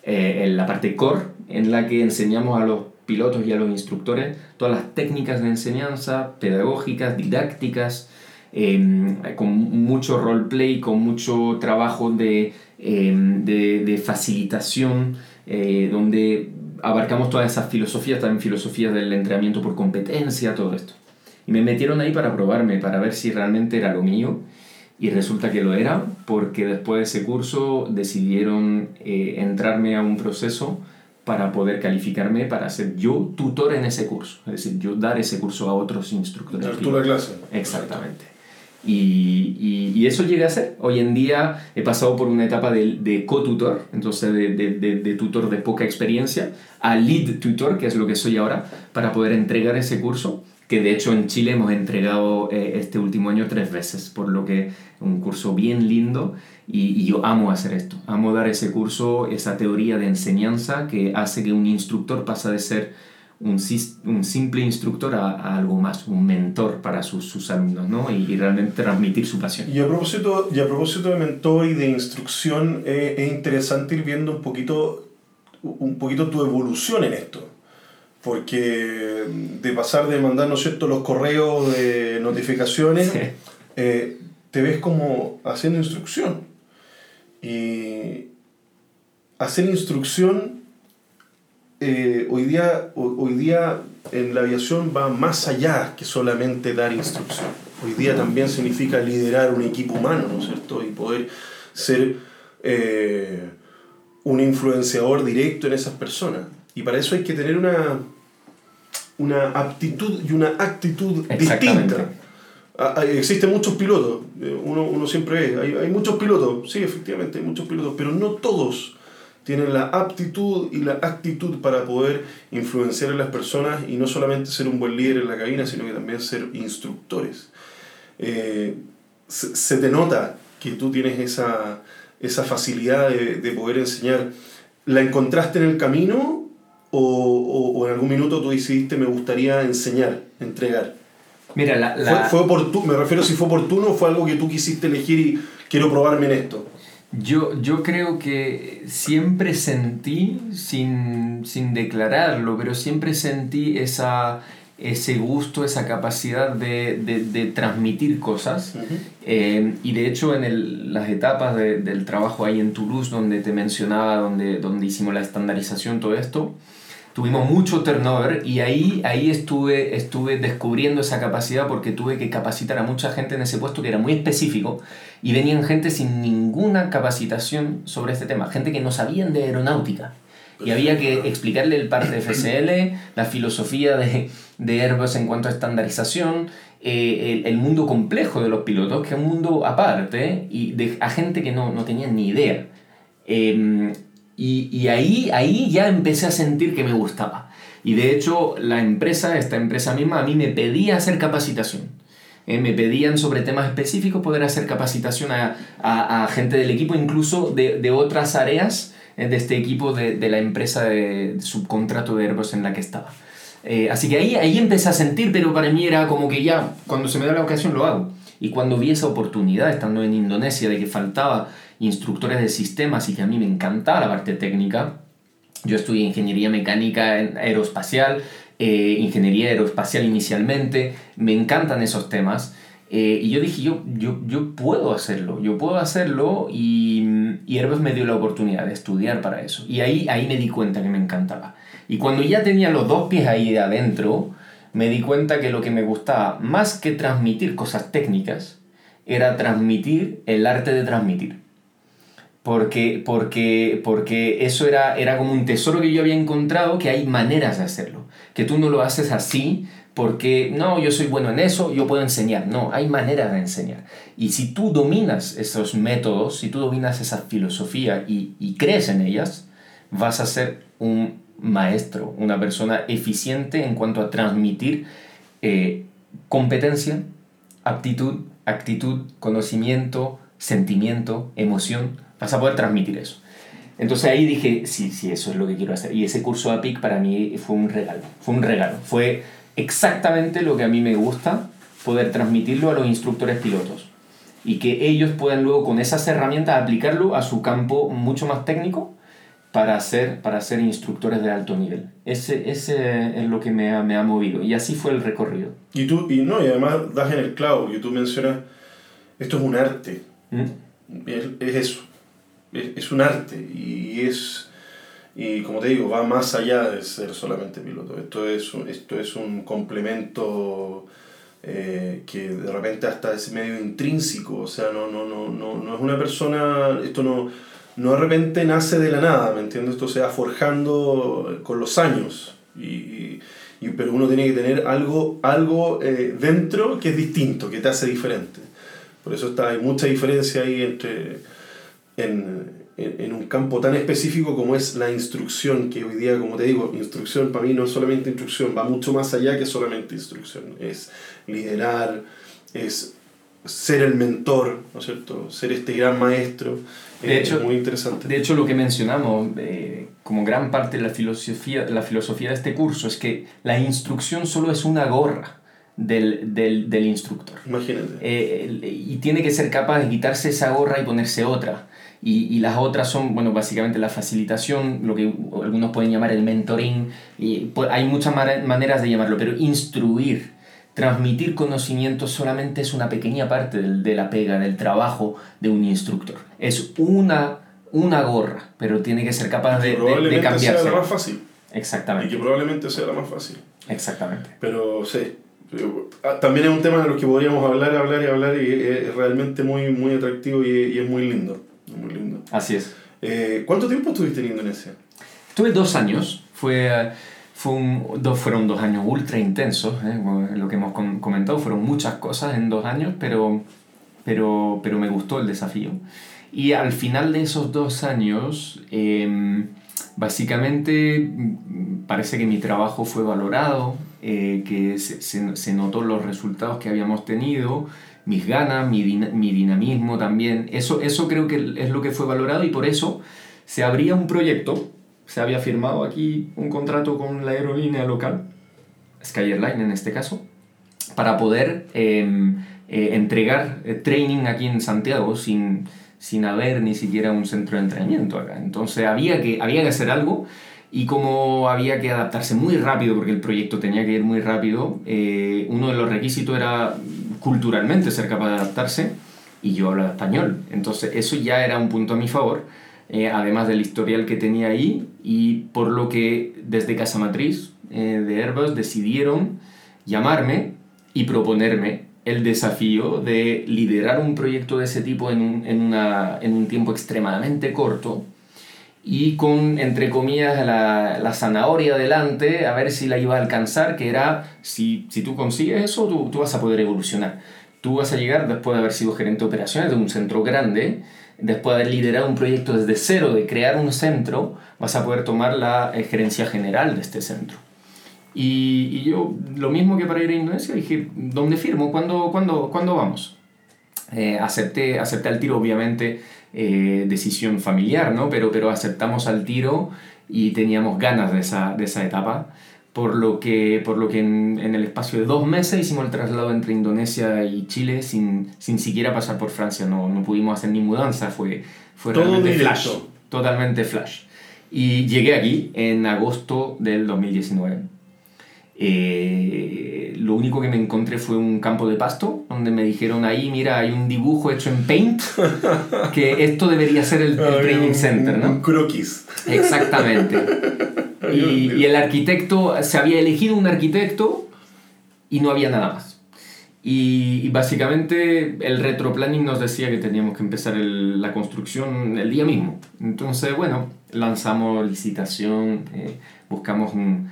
eh, en la parte core, en la que enseñamos a los pilotos y a los instructores todas las técnicas de enseñanza, pedagógicas, didácticas, eh, con mucho roleplay, con mucho trabajo de, eh, de, de facilitación, eh, donde abarcamos todas esas filosofías, también filosofías del entrenamiento por competencia, todo esto. Y me metieron ahí para probarme, para ver si realmente era lo mío. Y resulta que lo era, porque después de ese curso decidieron eh, entrarme a un proceso para poder calificarme para ser yo tutor en ese curso. Es decir, yo dar ese curso a otros instructores. Dar tú la clase. Exactamente. Y, y, y eso llegué a hacer. Hoy en día he pasado por una etapa de, de co-tutor, entonces de, de, de, tutor de poca experiencia, a lead tutor, que es lo que soy ahora, para poder entregar ese curso, que de hecho en Chile hemos entregado eh, este último año tres veces, por lo que un curso bien lindo y, y yo amo hacer esto, amo dar ese curso, esa teoría de enseñanza que hace que un instructor pasa de ser un, un simple instructor a, a algo más, un mentor para sus, sus alumnos, ¿no? Y, y realmente transmitir su pasión. Y a propósito, y a propósito de mentor y de instrucción, eh, es interesante ir viendo un poquito, un poquito tu evolución en esto. Porque de pasar de mandar, ¿no es cierto?, los correos de notificaciones, Sí. eh, te ves como haciendo instrucción. Y hacer instrucción eh, hoy, día, ho- hoy día en la aviación va más allá que solamente dar instrucción. Hoy día también significa liderar un equipo humano, ¿no es cierto? Y poder ser eh, un influenciador directo en esas personas. Y para eso hay que tener una, una aptitud y una actitud distinta. Ah, ah, Existen muchos pilotos, eh, uno, uno siempre ve, hay, hay muchos pilotos, sí, efectivamente hay muchos pilotos, pero no todos tienen la aptitud y la actitud para poder influenciar a las personas y no solamente ser un buen líder en la cabina, sino que también ser instructores. Eh, se, se te nota que tú tienes esa, esa facilidad de, de poder enseñar. ¿La encontraste en el camino o, o- o en algún minuto tú decidiste me gustaría enseñar, entregar? Mira, la, la- Fue, fue oportu- me refiero si fue oportuno o fue algo que tú quisiste elegir y quiero probarme en esto. Yo, yo creo que siempre sentí, sin, sin declararlo, pero siempre sentí esa, ese gusto, esa capacidad de, de, de transmitir cosas. Eh, y de hecho en el, las etapas de- del trabajo ahí en Toulouse, donde te mencionaba, donde, donde hicimos la estandarización, todo esto, tuvimos mucho turnover y ahí, ahí estuve, estuve descubriendo esa capacidad porque tuve que capacitar a mucha gente en ese puesto que era muy específico y venían gente sin ninguna capacitación sobre este tema, gente que no sabían de aeronáutica. Y había que explicarle el parte de FSL, la filosofía de, de Airbus en cuanto a estandarización, eh, el, el mundo complejo de los pilotos, que es un mundo aparte, y de, a gente que no, no tenía ni idea. Eh, y y ahí, ahí ya empecé a sentir que me gustaba. Y de hecho, la empresa, esta empresa misma, a mí me pedía hacer capacitación. Eh, me pedían sobre temas específicos poder hacer capacitación a, a, a gente del equipo, incluso de, de otras áreas eh, de este equipo de, de la empresa de subcontrato de Airbus en la que estaba. Eh, así que ahí, ahí empecé a sentir, pero para mí era como que ya, cuando se me da la ocasión lo hago. Y cuando vi esa oportunidad, estando en Indonesia, de que faltaba instructores de sistemas y que a mí me encantaba la parte técnica, yo estudié ingeniería mecánica en aeroespacial, eh, ingeniería aeroespacial inicialmente, me encantan esos temas. eh, y yo dije, yo, yo, yo puedo hacerlo, yo puedo hacerlo y, y Airbus me dio la oportunidad de estudiar para eso. Y ahí, ahí me di cuenta que me encantaba. Y cuando ya tenía los dos pies ahí de adentro, me di cuenta que lo que me gustaba, más que transmitir cosas técnicas, era transmitir el arte de transmitir porque, porque, porque eso era, era como un tesoro que yo había encontrado, que hay maneras de hacerlo, que tú no lo haces así porque, no, yo soy bueno en eso, yo puedo enseñar, no, hay maneras de enseñar. Y si tú dominas esos métodos, si tú dominas esa filosofía y, y crees en ellas, vas a ser un maestro, una persona eficiente en cuanto a transmitir eh, competencia, aptitud, actitud, conocimiento, sentimiento, emoción, vas a poder transmitir eso. Entonces ahí dije, sí, sí, eso es lo que quiero hacer. Y ese curso de APIC para mí fue un regalo, fue un regalo. Fue exactamente lo que a mí me gusta, poder transmitirlo a los instructores pilotos. Y que ellos puedan luego con esas herramientas aplicarlo a su campo mucho más técnico para ser, para ser instructores de alto nivel. Ese, ese es lo que me ha, me ha movido. Y así fue el recorrido. Y tú, y no, y además das en el clavo, porque tú mencionas, esto es un arte, ¿Mm? es, es eso, es, un arte, y es, y como te digo, va más allá de ser solamente piloto, esto es, esto es un complemento eh, que de repente hasta es medio intrínseco, o sea, no, no, no, no, no es una persona, esto no, no de repente nace de la nada, ¿me entiendes? Esto se va forjando con los años, y, y- y- pero uno tiene que tener algo, algo eh, dentro que es distinto, que te hace diferente. Por eso está, hay mucha diferencia ahí entre, en, en, un campo tan específico como es la instrucción, que hoy día, como te digo, instrucción para mí no es solamente instrucción, va mucho más allá que solamente instrucción. Es liderar, es ser el mentor, ¿no es cierto? Ser este gran maestro. De eh, hecho- es muy interesante. De hecho, lo que mencionamos eh, como gran parte de la filosofía, la filosofía de este curso es que la instrucción solo es una gorra del, del, del instructor. Imagínate. Eh, y tiene que ser capaz de quitarse esa gorra y ponerse otra. Y, y las otras son, bueno, básicamente la facilitación, lo que algunos pueden llamar el mentoring. Y hay muchas maneras de llamarlo, pero instruir, transmitir conocimiento solamente es una pequeña parte del- de la pega, del trabajo de un instructor. Es una, una gorra, pero tiene que ser capaz de, de, de probablemente sea cambiarse. la más fácil. Y que Exactamente, probablemente sea la más fácil. exactamente. Pero sí, ah, también es un tema de los que podríamos hablar, hablar y hablar y es realmente muy, muy atractivo y es muy lindo. Muy lindo. Así es. Eh, ¿Cuánto tiempo estuviste en Indonesia? Tuve dos años, fue, fue un, dos, fueron dos años ultra intensos, ¿eh? Lo que hemos com- comentado, fueron muchas cosas en dos años, pero, pero, pero me gustó el desafío. Y al final de esos dos años, eh, básicamente mm, parece que mi trabajo fue valorado, eh, que se, se, se notó los resultados que habíamos tenido, mis ganas, mi, dina- mi dinamismo también. Eso, eso creo que es lo que fue valorado y por eso se abría un proyecto, se había firmado aquí un contrato con la aerolínea local, Sky Airline en este caso, para poder eh, eh, entregar eh, training aquí en Santiago sin, sin haber ni siquiera un centro de entrenamiento acá. Entonces había que, había que hacer algo y como había que adaptarse muy rápido, porque el proyecto tenía que ir muy rápido, eh, uno de los requisitos era culturalmente ser capaz de adaptarse y yo hablaba español. Entonces eso ya era un punto a mi favor, eh, además del historial que tenía ahí y por lo que desde Casa Matriz eh, de Airbus decidieron llamarme y proponerme el desafío de liderar un proyecto de ese tipo en en una, en un tiempo extremadamente corto y con, entre comillas, la, la, zanahoria delante, a ver si la iba a alcanzar, que era, si, si tú consigues eso, tú, tú, vas a poder evolucionar. Tú vas a llegar, después de haber sido gerente de operaciones de un centro grande, después de haber liderado un proyecto desde cero, de crear un centro, vas a poder tomar la eh, gerencia general de este centro. Y, y, yo, lo mismo que para ir a Indonesia, dije, ¿dónde firmo? ¿Cuándo, cuándo, ¿cuándo vamos? Eh, acepté, acepté al tiro, obviamente, eh, decisión familiar, ¿no? Pero, pero aceptamos al tiro y teníamos ganas de esa, de esa etapa, por lo que, por lo que en, en, el espacio de dos meses hicimos el traslado entre Indonesia y Chile sin, sin siquiera pasar por Francia, no, no pudimos hacer ni mudanza, fue, fue Todo realmente directo. flash, totalmente flash. Y llegué aquí en agosto del 2019. Eh, lo único que me encontré fue un campo de pasto, donde me dijeron ahí, mira, hay un dibujo hecho en Paint, que esto debería ser el, el training center, Un ¿no? croquis. Exactamente. Y, y el arquitecto, se había elegido un arquitecto y no había nada más. Y, y básicamente el retroplanning nos decía que teníamos que empezar el- la construcción el día mismo. Entonces, bueno, lanzamos licitación, eh, buscamos un- un-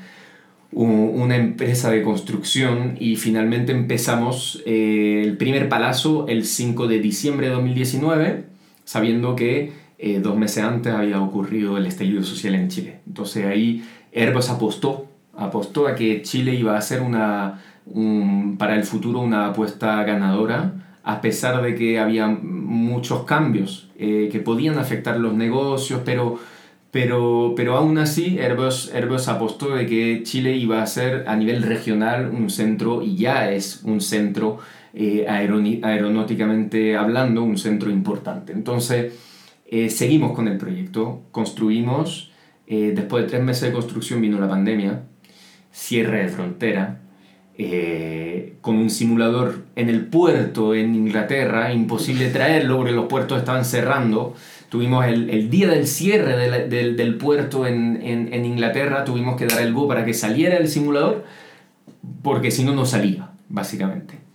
una empresa de construcción y finalmente empezamos eh, el primer palazo el 5 de diciembre de 2019, sabiendo que eh, dos meses antes había ocurrido el estallido social en Chile. Entonces ahí Airbus apostó, apostó a que Chile iba a ser una, un- para el futuro una apuesta ganadora, a pesar de que había muchos cambios eh, que podían afectar los negocios, pero pero, pero aún así, Airbus, Airbus apostó de que Chile iba a ser a nivel regional un centro, y ya es un centro eh, aeronáuticamente hablando, un centro importante. Entonces, eh, seguimos con el proyecto, construimos, eh, después de tres meses de construcción vino la pandemia, cierre de frontera, eh, con un simulador en el puerto en Inglaterra, imposible traerlo porque los puertos estaban cerrando. Tuvimos el, el día del cierre de del, del puerto en, en, en Inglaterra, tuvimos que dar el go para que saliera el simulador, porque si no, no salía, básicamente.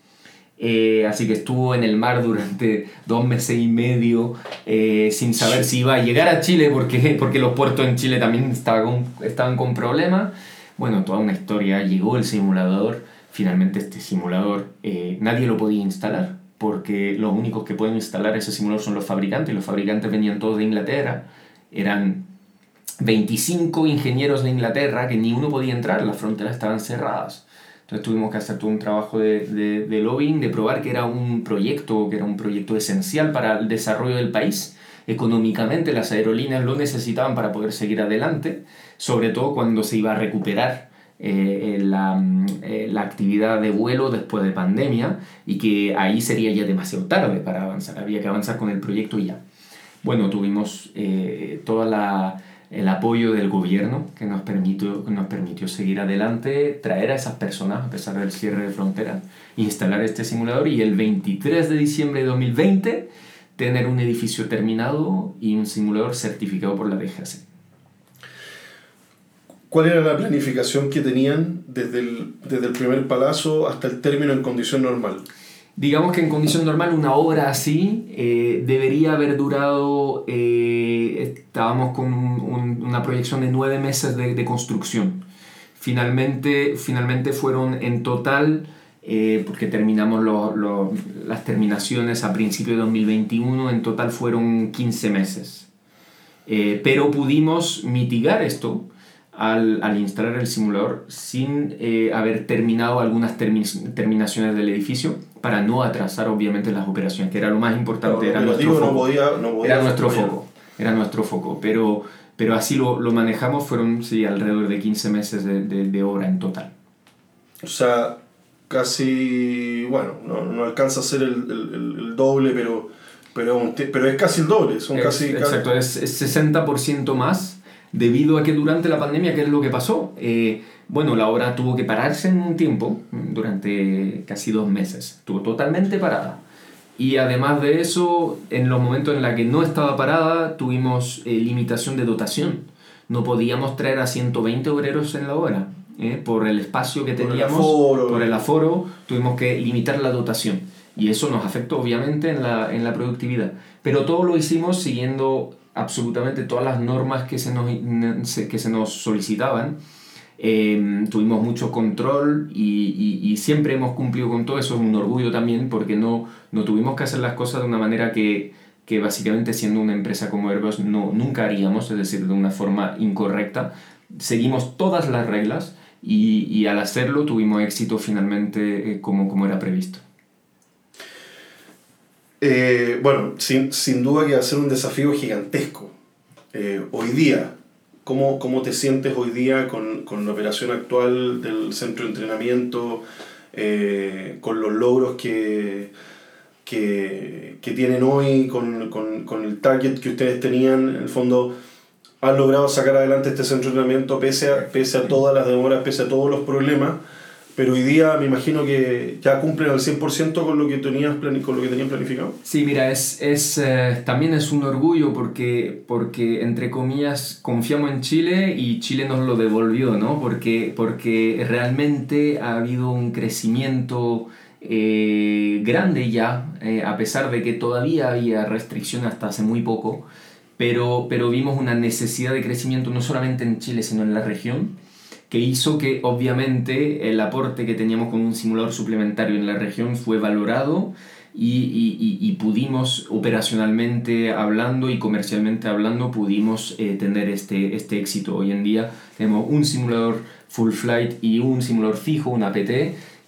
Eh, así que estuvo en el mar durante dos meses y medio eh, sin saber si iba a llegar a Chile porque, porque los puertos en Chile también estaban con problemas. Bueno, toda una historia. Llegó el simulador. Finalmente este simulador eh, nadie lo podía instalar porque los únicos que pueden instalar ese simulador son los fabricantes y los fabricantes venían todos de Inglaterra. Eran 25 ingenieros de Inglaterra que ni uno podía entrar, las fronteras estaban cerradas. Entonces tuvimos que hacer todo un trabajo de, de, de lobbying, de probar que era un proyecto, que era un proyecto esencial para el desarrollo del país. Económicamente las aerolíneas lo necesitaban para poder seguir adelante, sobre todo cuando se iba a recuperar eh, la, eh, la actividad de vuelo después de pandemia y que ahí sería ya demasiado tarde para avanzar, había que avanzar con el proyecto ya. Bueno, tuvimos eh, todo el apoyo del gobierno que nos permitió, nos permitió seguir adelante, traer a esas personas a pesar del cierre de fronteras, instalar este simulador y el 23 de diciembre de 2020 tener un edificio terminado y un simulador certificado por la DGAC. ¿Cuál era la planificación que tenían desde el, desde el primer palazo hasta el término en condición normal? Digamos que en condición normal una obra así eh, debería haber durado, eh, estábamos con un- un- una proyección de nueve meses de, de construcción. Finalmente, finalmente fueron en total, eh, porque terminamos lo- lo- las terminaciones a principios de 2021, en total fueron 15 meses. Eh, pero pudimos mitigar esto al, al instalar el simulador sin eh, haber terminado algunas termi- terminaciones del edificio para no atrasar obviamente las operaciones, que era lo más importante, era nuestro foco. no podía, no podía Era nuestro foco, era nuestro foco, pero, pero así lo, lo manejamos, fueron sí, alrededor de 15 meses de, de, de obra en total. O sea, casi, bueno, no, no alcanza a ser el, el- el- doble, pero, Pero, pero es casi el doble, son Es- casi... Exacto, es, es 60% más debido a que durante la pandemia, ¿qué es lo que pasó? Eh, bueno, la obra tuvo que pararse en un tiempo, durante casi dos meses, estuvo totalmente parada. Y además de eso, en los momentos en los que no estaba parada, tuvimos eh, limitación de dotación. No podíamos traer a 120 obreros en la obra. ¿eh? Por el espacio que Por el teníamos, por el aforo, tuvimos que limitar la dotación. Y eso nos afectó obviamente en la, en la productividad. Pero todo lo hicimos siguiendo absolutamente todas las normas que se nos, que se nos solicitaban. Eh, tuvimos mucho control y, y- y siempre hemos cumplido con todo. Eso es un orgullo también porque no, no tuvimos que hacer las cosas de una manera que, que básicamente siendo una empresa como Airbus no, nunca haríamos, es decir, de una forma incorrecta. Seguimos todas las reglas y, y al hacerlo tuvimos éxito finalmente eh, como, como era previsto. Eh, bueno, sin, sin duda que va a ser un desafío gigantesco. Eh, hoy día, ¿cómo, ¿cómo te sientes hoy día con, con la operación actual del centro de entrenamiento, eh, con los logros que, que, que tienen hoy, con, con, con el target que ustedes tenían? En el fondo, han logrado sacar adelante este centro de entrenamiento pese a, pese a todas las demoras, pese a todos los problemas. Pero hoy día me imagino que ya cumplen al 100% con lo que tenías con lo que tenían planificado. Sí, mira, es, es, eh, también es un orgullo porque, porque, entre comillas, confiamos en Chile y Chile nos lo devolvió, ¿no? Porque, porque realmente ha habido un crecimiento eh, grande ya, eh, a pesar de que todavía había restricciones hasta hace muy poco, pero, pero vimos una necesidad de crecimiento no solamente en Chile, sino en la región que hizo que obviamente el aporte que teníamos con un simulador suplementario en la región fue valorado y, y- y- pudimos operacionalmente hablando y comercialmente hablando pudimos eh, tener este, este éxito. Hoy en día tenemos un simulador full flight y un simulador fijo, un APT,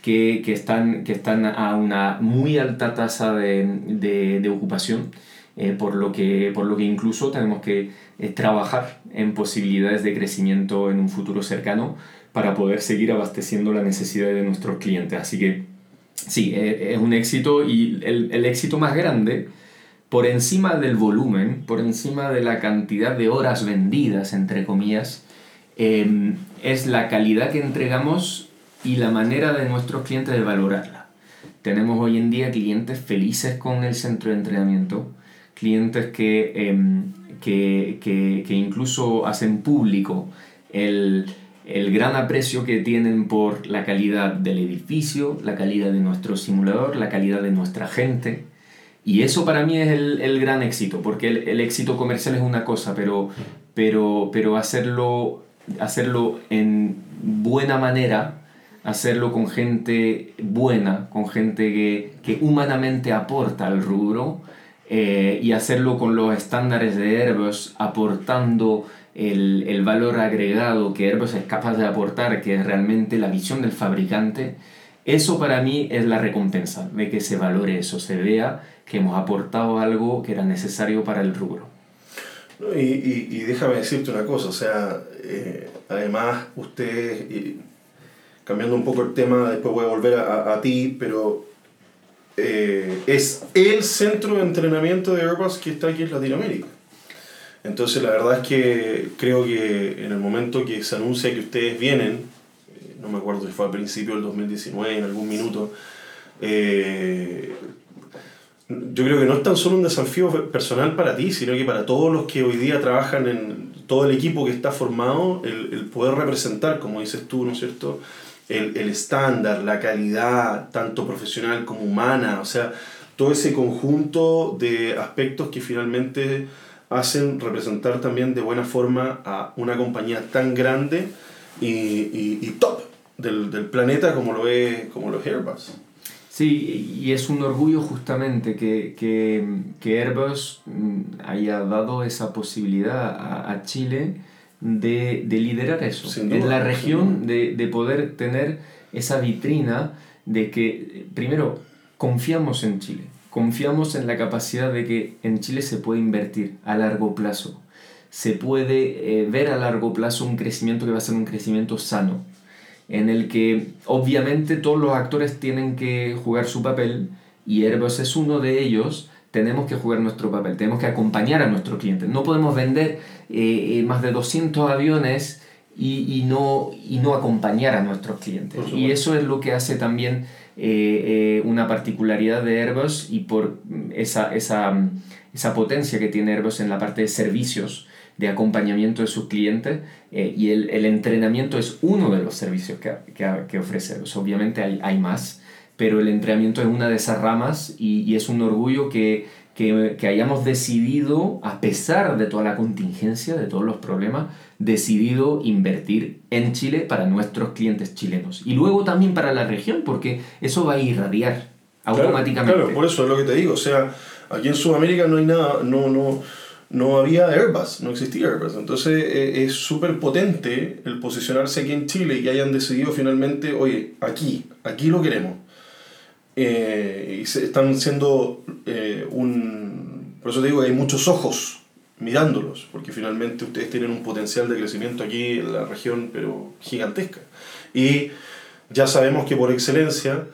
que, que están, que están a una muy alta tasa de, de- de ocupación. Eh, por, lo que, por lo que incluso tenemos que eh, trabajar en posibilidades de crecimiento en un futuro cercano para poder seguir abasteciendo las necesidades de nuestros clientes. Así que sí, eh, es un éxito y el, el éxito más grande, por encima del volumen, por encima de la cantidad de horas vendidas, entre comillas, eh, es la calidad que entregamos y la manera de nuestros clientes de valorarla. Tenemos hoy en día clientes felices con el centro de entrenamiento, clientes que, em, que, que, que incluso hacen público el, el gran aprecio que tienen por la calidad del edificio, la calidad de nuestro simulador, la calidad de nuestra gente. Y eso para mí es el, el gran éxito, porque el, el éxito comercial es una cosa, pero, pero, pero hacerlo, hacerlo en buena manera, hacerlo con gente buena, con gente que, que humanamente aporta al rubro, eh, y hacerlo con los estándares de Airbus, aportando el, el valor agregado que Airbus es capaz de aportar, que es realmente la visión del fabricante, eso para mí es la recompensa, de que se valore eso, se vea que hemos aportado algo que era necesario para el rubro. No, Y, y, y déjame decirte una cosa, o sea, eh, además ustedes, cambiando un poco el tema, después voy a volver a- a ti, pero eh, es el centro de entrenamiento de Airbus que está aquí en Latinoamérica. Entonces la verdad es que creo que en el momento que se anuncia que ustedes vienen, eh, no me acuerdo si fue al principio del 2019, en algún minuto, eh, yo creo que no es tan solo un desafío personal para ti, sino que para todos los que hoy día trabajan en todo el equipo que está formado, el, el poder representar, como dices tú, ¿no es cierto? El, el estándar, la calidad, tanto profesional como humana, o sea, todo ese conjunto de aspectos que finalmente hacen representar también de buena forma a una compañía tan grande y, y, y top del, del planeta como lo es, como lo es Airbus. Sí, y es un orgullo justamente que, que, que Airbus mm, haya dado esa posibilidad a, a Chile de, de liderar eso. Duda, en la región, de, de poder tener esa vitrina de que, primero, confiamos en Chile, confiamos en la capacidad de que en Chile se puede invertir a largo plazo, se puede eh, ver a largo plazo un crecimiento que va a ser un crecimiento sano en el que obviamente todos los actores tienen que jugar su papel y Airbus es uno de ellos, tenemos que jugar nuestro papel, tenemos que acompañar a nuestros clientes. No podemos vender eh, eh, más de 200 aviones y, y, no, y no acompañar a nuestros clientes. Y eso es lo que hace también eh, una particularidad de Airbus y por esa, esa, esa potencia que tiene Airbus en la parte de servicios de acompañamiento de sus clientes y el, el, entrenamiento es uno de los servicios que, que, que ofrece Airbus. Obviamente hay, hay más, pero el entrenamiento es una de esas ramas y, y es un orgullo que, que, que, hayamos decidido, a pesar de toda la contingencia, de todos los problemas, decidido invertir en Chile para nuestros clientes chilenos. Y luego también para la región, porque eso va a irradiar automáticamente. Claro, por eso es lo que te digo. O sea, aquí en Sudamérica no hay nada, no, no, no había Airbus, no existía Airbus. Entonces eh, es súper potente el posicionarse aquí en Chile y que hayan decidido finalmente, oye, aquí, aquí lo queremos eh, y se están siendo eh, un... Por eso te digo que hay muchos ojos mirándolos, porque finalmente ustedes tienen un potencial de crecimiento aquí en la región, pero gigantesca. Y ya sabemos que por excelencia,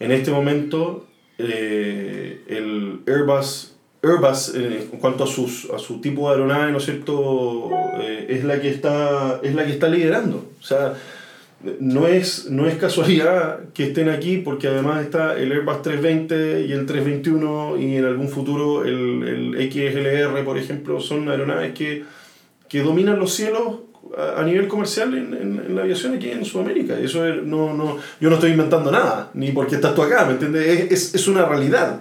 en este momento, eh, el Airbus, Airbus en cuanto a, sus, a su tipo de aeronave, ¿no es cierto?, eh, es, la que está, es la que está liderando. O sea, no es, no es casualidad que estén aquí porque además está el Airbus 320 y el 321 y en algún futuro el, el XLR, por ejemplo, son aeronaves que, que dominan los cielos a, nivel comercial en, en, la aviación aquí en Sudamérica. Eso es, no, no, yo no estoy inventando nada, ni porque estás tú acá, ¿me entiendes? Es, es, una realidad.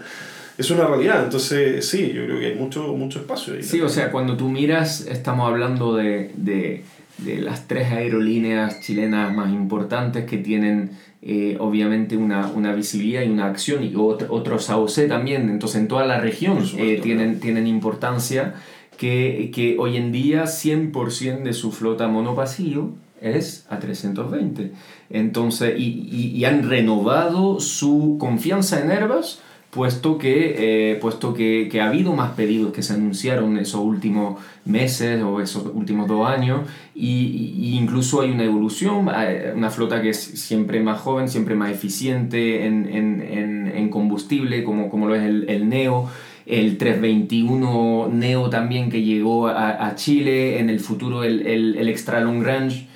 Es una realidad, entonces sí, yo creo que hay mucho, mucho espacio ahí. Sí, o sea, cuando tú miras, estamos hablando de, de de las tres aerolíneas chilenas más importantes que tienen eh, obviamente una, una, visibilidad y una acción y otros AOC también, entonces en toda la región eh, tienen, tienen importancia que, que, hoy en día 100% de su flota monopasillo es a 320. Entonces, y, y, y han renovado su confianza en Airbus puesto que, eh, puesto que, que, ha habido más pedidos que se anunciaron esos últimos meses o esos últimos dos años y, y, incluso hay una evolución, una flota que es siempre más joven, siempre más eficiente en, en, en, en combustible, como, como lo es el, el, Neo. El 321 Neo también que llegó a, a Chile, en el futuro el, el, el Extra Long Range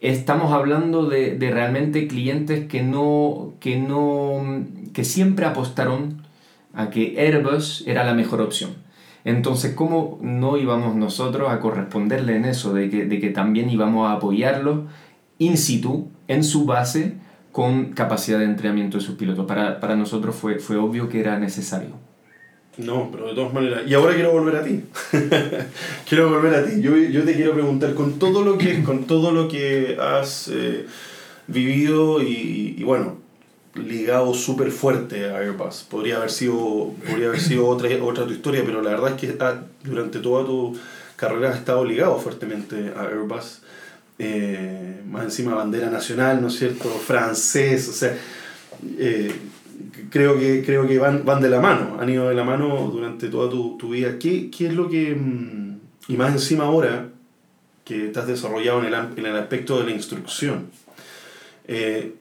estamos hablando de, de, realmente clientes que no, que no que siempre apostaron a que Airbus era la mejor opción. Entonces, ¿cómo no íbamos nosotros a corresponderle en eso, de que, también íbamos a apoyarlo in situ, en su base, con capacidad de entrenamiento de sus pilotos? Para, nosotros fue, obvio que era necesario. No, pero de todas maneras. Y ahora quiero volver a ti. quiero volver a ti. Yo, te quiero preguntar, con todo lo que, con todo lo que has eh, vivido y, bueno, ligado súper fuerte a Airbus. Podría haber sido, podría haber sido otra, otra tu historia, pero la verdad es que ah, durante toda tu carrera has estado ligado fuertemente a Airbus. Eh, más encima bandera nacional, ¿no es cierto? Francés, o sea, eh, creo que, creo que van, van de la mano, han ido de la mano durante toda tu, tu vida. ¿Qué, ¿Qué, es lo que, mm, y más encima ahora, que has desarrollado en el, en el aspecto de la instrucción, eh,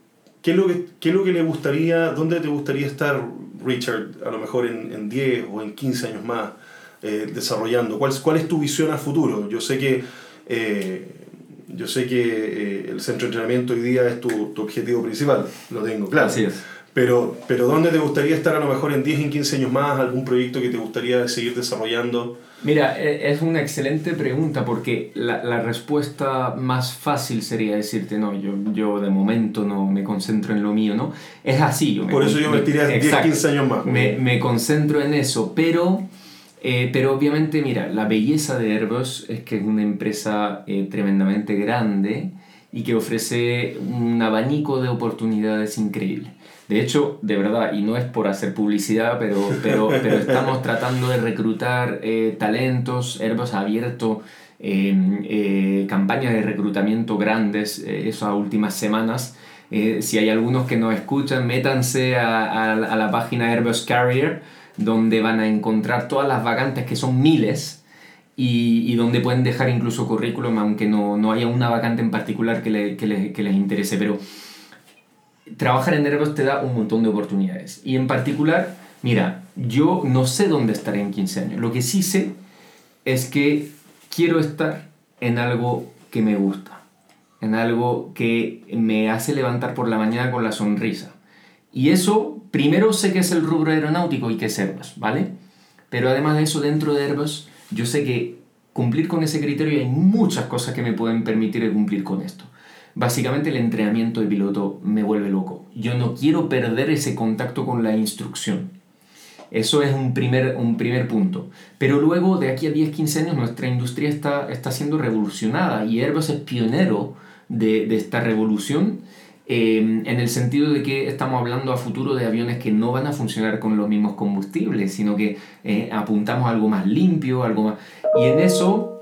¿Qué es, lo que, ¿Qué es lo que le gustaría, dónde te gustaría estar, Richard, a lo mejor en, en 10 o en 15 años más, eh, desarrollando? ¿Cuál, ¿Cuál es tu visión a futuro? Yo sé que, eh, yo sé que eh, el centro de entrenamiento hoy día es tu, tu, objetivo principal, lo tengo claro. Pero, pero ¿dónde te gustaría estar a lo mejor en 10, en 15 años más? ¿Algún proyecto que te gustaría seguir desarrollando? Mira, e, es una excelente pregunta porque la, la, respuesta más fácil sería decirte, no, yo, yo de momento no me concentro en lo mío, ¿no? Es así. Yo Por eso yo me tiré 10, 15 años más. Me, me concentro en eso, pero, eh, pero obviamente, mira, la belleza de Airbus es que es una empresa eh, tremendamente grande y que ofrece un abanico de oportunidades increíble. De hecho, de verdad, y no es por hacer publicidad, pero, pero, pero estamos tratando de reclutar eh, talentos. Airbus ha abierto eh, eh, campañas de reclutamiento grandes eh, esas últimas semanas. si hay algunos que nos escuchan, métanse a, a, a, la página Airbus Carrier, donde van a encontrar todas las vacantes, que son miles, y, y donde pueden dejar incluso currículum, aunque no, no haya una vacante en particular que, le, que, le, que les interese. Pero trabajar en Airbus te da un montón de oportunidades. Y en particular, Mira, yo no sé dónde estaré en 15 años. Lo que sí sé es que quiero estar en algo que me gusta, en algo que me hace levantar por la mañana con la sonrisa. Y eso, primero sé que es el rubro aeronáutico y que es Airbus, ¿vale? Pero además de eso, dentro de Airbus, yo sé que cumplir con ese criterio hay muchas cosas que me pueden permitir cumplir con esto. Básicamente el entrenamiento de piloto me vuelve loco. Yo no quiero perder ese contacto con la instrucción. Eso es un primer, un primer punto. Pero luego, de aquí a 10-15 años, nuestra industria está, está siendo revolucionada y Airbus es pionero de, de esta revolución eh, en el sentido de que estamos hablando a futuro de aviones que no van a funcionar con los mismos combustibles, sino que eh, apuntamos a algo más limpio, algo más... Y en eso,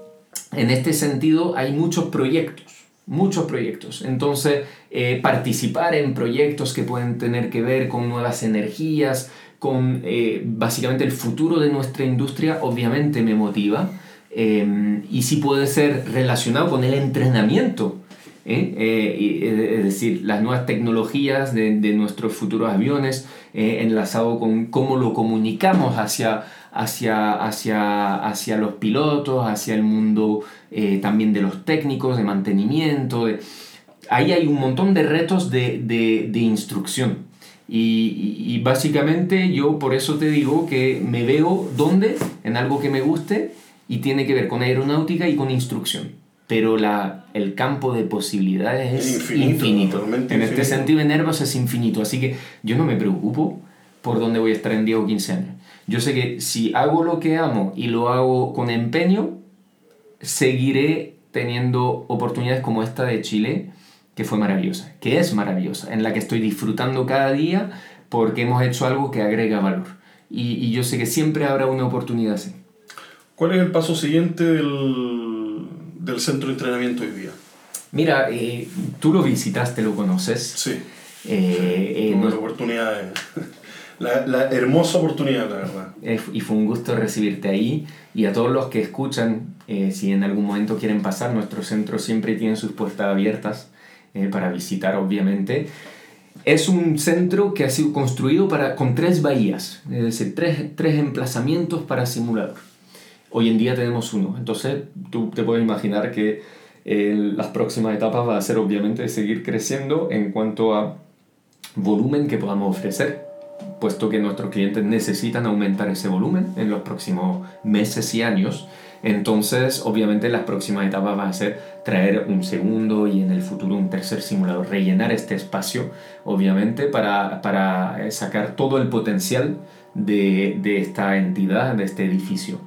en este sentido, hay muchos proyectos muchos proyectos. Entonces, eh, participar en proyectos que pueden tener que ver con nuevas energías, con eh, básicamente el futuro de nuestra industria, obviamente me motiva. Eh, y si puede ser relacionado con el entrenamiento. ¿Eh? es decir, las nuevas tecnologías de, de nuestros futuros aviones, enlazado con cómo lo comunicamos hacia, hacia, hacia, hacia los pilotos, hacia el mundo también de los técnicos, de mantenimiento. Ahí hay un montón de retos de, de, de instrucción. Y, básicamente yo por eso te digo que me veo donde, en algo que me guste y tiene que ver con aeronáutica y con instrucción. Pero la, el campo de posibilidades es infinito. En este sentido, en Airbus es infinito. Así que yo no me preocupo por dónde voy a estar en 10 o 15 años. Yo sé que si hago lo que amo y lo hago con empeño, seguiré teniendo oportunidades como esta de Chile que fue maravillosa, que es maravillosa, en la que estoy disfrutando cada día porque hemos hecho algo que agrega valor. Y, yo sé que siempre habrá una oportunidad así. ¿Cuál es el paso siguiente del, del centro de entrenamiento hoy día? Mira, eh, tú lo visitaste, lo conoces. Sí. Eh, eh, oportunidad, la, la, hermosa oportunidad, la verdad. y fue un gusto recibirte ahí. Y a todos los que escuchan, si en algún momento quieren pasar, nuestro centro siempre tiene sus puertas abiertas eh, para visitar, obviamente. Es un centro que ha sido construido para, con tres bahías, es decir, tres, tres emplazamientos para simulador. Hoy en día tenemos uno, entonces tú te puedes imaginar que eh, las próximas etapas va a ser obviamente seguir creciendo en cuanto a volumen que podamos ofrecer, puesto que nuestros clientes necesitan aumentar ese volumen en los próximos meses y años. Entonces, obviamente, las próximas etapas va a ser traer un segundo y en el futuro un tercer simulador, rellenar este espacio, obviamente, para, para sacar todo el potencial de, de, esta entidad, de este edificio.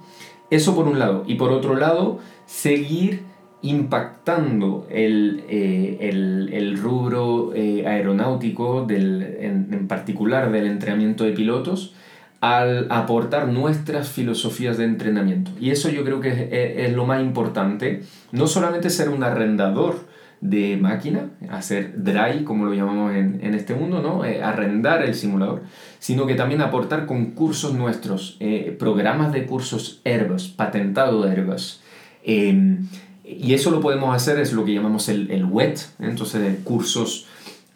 Eso por un lado. Y por otro lado, seguir impactando el, eh, el, el rubro eh, aeronáutico, del, en, en particular del entrenamiento de pilotos, al aportar nuestras filosofías de entrenamiento. Y eso yo creo que es, lo más importante, no solamente ser un arrendador de máquina, hacer dry, como lo llamamos en, en este mundo, ¿no? Eh, arrendar el simulador, sino que también aportar con cursos nuestros, eh, programas de cursos Airbus, patentado de Airbus. Em, y eso lo podemos hacer, es lo que llamamos el, el WET, entonces cursos,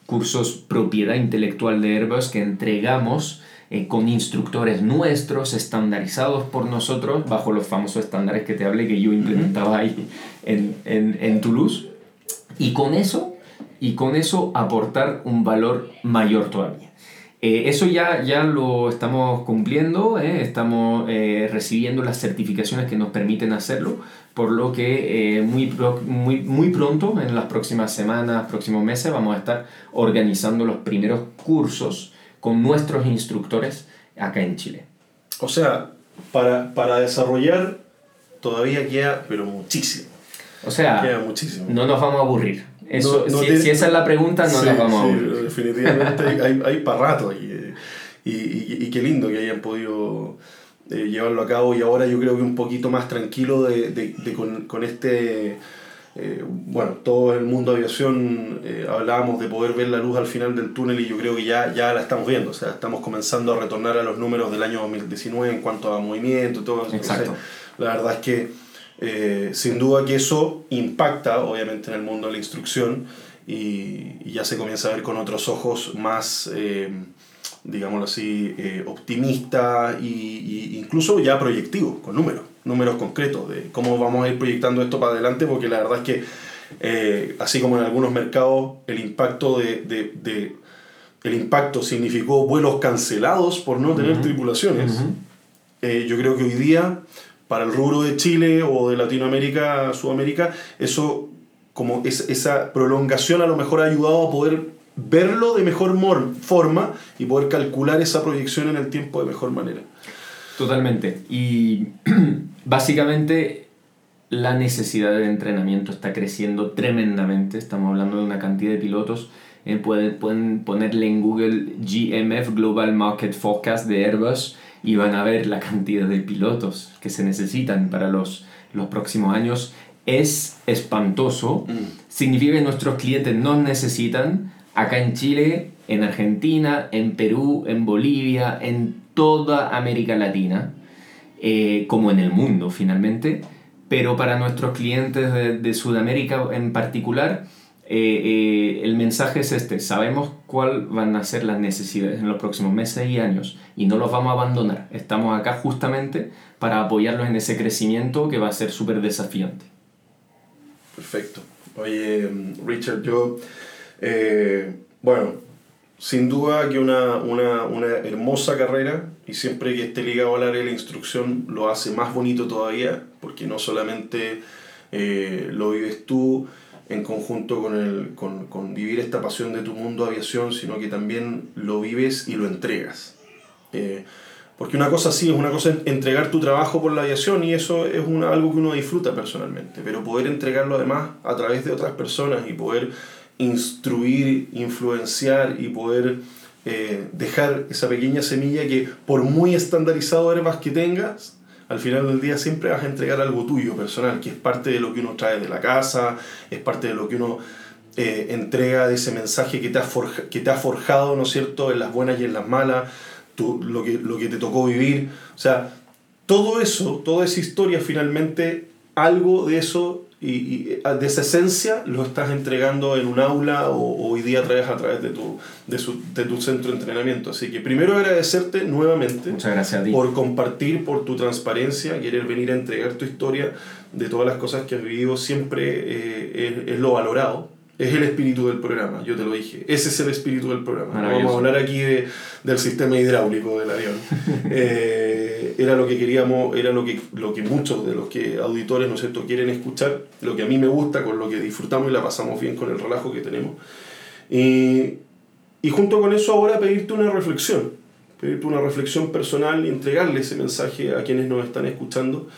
cursos propiedad intelectual de Airbus que entregamos eh, con instructores nuestros, estandarizados por nosotros, bajo los famosos estándares que te hablé que yo implementaba ahí en, en, en Toulouse. Y con eso, y con eso aportar un valor mayor todavía. Eh, eso ya, ya lo estamos cumpliendo, eh, estamos eh, recibiendo las certificaciones que nos permiten hacerlo, por lo que eh, muy, muy, muy pronto, en las próximas semanas, próximos meses, vamos a estar organizando los primeros cursos con nuestros instructores acá en Chile. O sea, para, para desarrollar todavía queda, pero muchísimo. O sea, queda muchísimo. no nos vamos a aburrir. Eso, no, si, si, esa es la pregunta, no nos vamos a aburrir. Sí, definitivamente hay, hay para rato y, y, y, y, qué lindo que hayan podido eh, llevarlo a cabo y ahora yo creo que un poquito más tranquilo de, de, de con, con este eh, bueno, todo el mundo de aviación eh, hablábamos de poder ver la luz al final del túnel y yo creo que ya, ya la estamos viendo, o sea, estamos comenzando a retornar a los números del año 2019 en cuanto a movimiento y todo. Exacto. la verdad es que eh, sin duda que eso impacta obviamente en el mundo de la instrucción y, y, ya se comienza a ver con otros ojos más, eh, digámoslo así, eh, optimista e incluso ya proyectivo, con números, números concretos de cómo vamos a ir proyectando esto para adelante, porque la verdad es que, eh, así como en algunos mercados, el impacto de, de, de, el impacto significó vuelos cancelados por no tener tripulaciones. Yo creo que hoy día, para el rubro de Chile o de Latinoamérica, Sudamérica, eso como es, esa prolongación a lo mejor ha ayudado a poder verlo de mejor forma y poder calcular esa proyección en el tiempo de mejor manera. Totalmente. Y básicamente la necesidad de entrenamiento está creciendo tremendamente. Estamos hablando de una cantidad de pilotos. Eh, pueden, pueden ponerle en Google GMF, Global Market Forecast de Airbus, y van a ver la cantidad de pilotos que se necesitan para los, los próximos años. Es espantoso. Mm. Significa que nuestros clientes nos necesitan acá en Chile, en Argentina, en Perú, en Bolivia, en toda América Latina, eh, como en el mundo finalmente, pero para nuestros clientes de, Sudamérica en particular, eh, eh, el mensaje es este, sabemos cuáles van a ser las necesidades en los próximos meses y años y no los vamos a abandonar, estamos acá justamente para apoyarlos en ese crecimiento que va a ser súper desafiante. Perfecto. Oye, Richard, yo eh, bueno, sin duda que una, una, una, hermosa carrera y siempre que esté ligado al área de la instrucción lo hace más bonito todavía porque no solamente lo vives tú en conjunto con, el, con, con, vivir esta pasión de tu mundo aviación, sino que también lo vives y lo entregas. Eh, porque una cosa sí es una cosa entregar tu trabajo por la aviación y eso es una, algo que uno disfruta personalmente, pero poder entregarlo además a través de otras personas y poder instruir, influenciar y poder eh, dejar esa pequeña semilla que por muy estandarizado Airbus que tengas, al final del día siempre vas a entregar algo tuyo personal, que es parte de lo que uno trae de la casa, es parte de lo que uno eh, entrega de ese mensaje que te, ha forjado, ¿no es cierto?, en las buenas y en las malas, lo, que, lo que te tocó vivir. O sea, todo eso, toda esa historia finalmente, algo de eso y, ah, de esa esencia lo estás entregando en un aula o, hoy día traes a través de tu, de, su, de, tu centro de entrenamiento. Así que primero agradecerte nuevamente por compartir, por tu transparencia, querer venir a entregar tu historia de todas las cosas que has vivido, siempre eh, es, es, lo valorado. Es el espíritu del programa, yo te lo dije. Ese es el espíritu del programa. vamos a hablar aquí de, del sistema hidráulico del avión. Eh, era lo que queríamos, era lo que, lo que muchos de los que auditores ¿no es cierto? quieren escuchar, lo que a mí me gusta, con lo que disfrutamos y la pasamos bien con el relajo que tenemos. Y, y junto con eso ahora pedirte una reflexión, pedirte una reflexión personal y entregarle ese mensaje a quienes nos están escuchando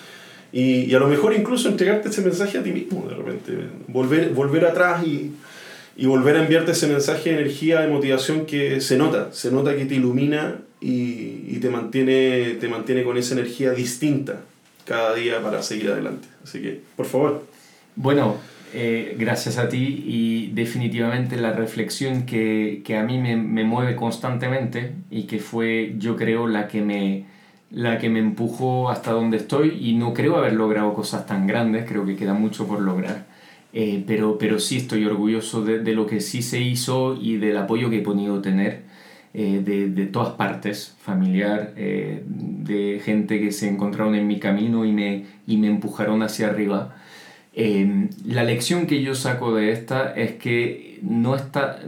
y, y, a lo mejor incluso entregarte ese mensaje a ti mismo de repente. Volver, volver atrás y, y volver a enviarte ese mensaje de energía, de motivación que se nota, se nota que te ilumina y, y te, mantiene, te mantiene con esa energía distinta cada día para seguir adelante. Así que, por favor. Bueno, eh, gracias a ti y definitivamente la reflexión que, que a mí me, me, mueve constantemente y que fue, yo creo, la que me la que me empujó hasta donde estoy y no creo haber logrado cosas tan grandes, creo que queda mucho por lograr, eh, pero, pero sí estoy orgulloso de, de, lo que sí se hizo y del apoyo que he podido tener eh, de, de, todas partes, familiar, eh, de gente que se encontraron en mi camino y me, y me empujaron hacia arriba. la lección que yo saco de esta es que no, está,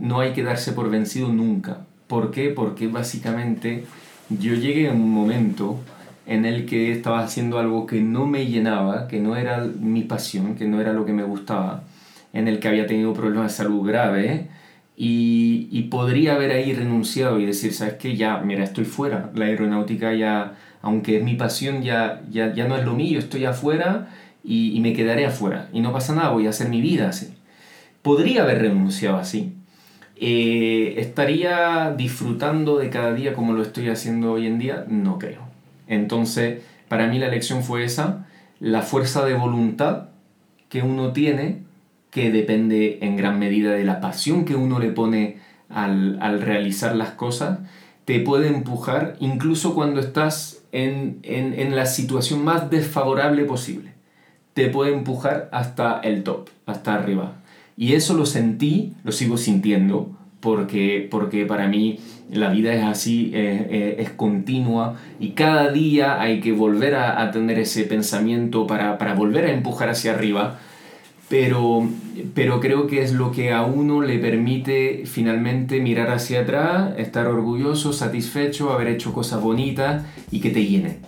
no hay que darse por vencido nunca. ¿Por qué? Porque básicamente yo llegué a un momento en el que estaba haciendo algo que no me llenaba, que no era mi pasión, que no era lo que me gustaba, en el que había tenido problemas de salud grave y, y podría haber ahí renunciado y decir, ¿sabes qué? Ya, mira, estoy fuera. La aeronáutica ya, aunque es mi pasión, ya, ya, ya no es lo mío, estoy afuera y, y me quedaré afuera. Y no pasa nada, voy a hacer mi vida así. Podría haber renunciado así, eh, ¿Estaría disfrutando de cada día como lo estoy haciendo hoy en día? No creo. Entonces, para mí la lección fue esa, la fuerza de voluntad que uno tiene, que depende en gran medida de la pasión que uno le pone al, al realizar las cosas, te puede empujar incluso cuando estás en, en, en la situación más desfavorable posible. Te puede empujar hasta el top, hasta arriba. Y eso lo sentí, lo sigo sintiendo, porque, porque para mí la vida es así, eh, es continua y cada día hay que volver a, a tener ese pensamiento para, para, volver a empujar hacia arriba, pero, pero creo que es lo que a uno le permite finalmente mirar hacia atrás, estar orgulloso, satisfecho, haber hecho cosas bonitas y que te llene.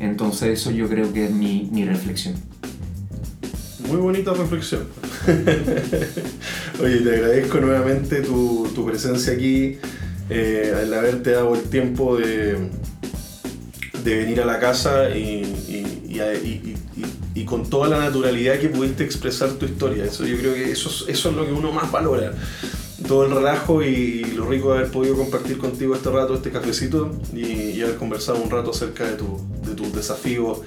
Entonces eso yo creo que es mi, mi reflexión. Muy bonita reflexión. Oye, te agradezco nuevamente tu, tu presencia aquí, eh, el haberte dado el tiempo de, de venir a la casa y, y, y, y, con toda la naturalidad que pudiste expresar tu historia. Eso yo creo que eso, eso es lo que uno más valora. Todo el relajo y lo rico de haber podido compartir contigo este rato, este cafecito y, haber conversado un rato acerca de, tu, de tus desafíos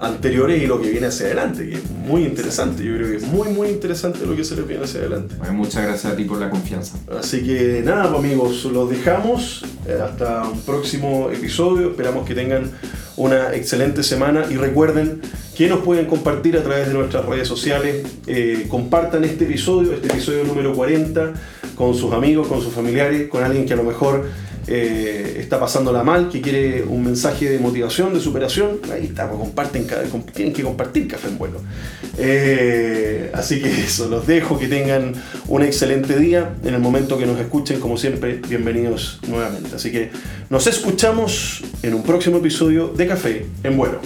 anteriores y lo que viene hacia adelante, que es muy interesante. Yo creo que es muy, muy interesante lo que se les viene hacia adelante. Bueno, muchas gracias a ti por la confianza. Así que nada, pues, amigos, los dejamos. Eh, hasta un próximo episodio. Esperamos que tengan una excelente semana y recuerden que nos pueden compartir a través de nuestras redes sociales. Eh, compartan este episodio, este episodio número 40, con sus amigos, con sus familiares, con alguien que a lo mejor eh, está pasándola mal, que quiere un mensaje de motivación, de superación, ahí está, pues comparten, tienen que compartir Café en Vuelo. Eh, así que eso, los dejo, que tengan un excelente día. En el momento que nos escuchen, como siempre, bienvenidos nuevamente. Así que nos escuchamos en un próximo episodio de Café en Vuelo.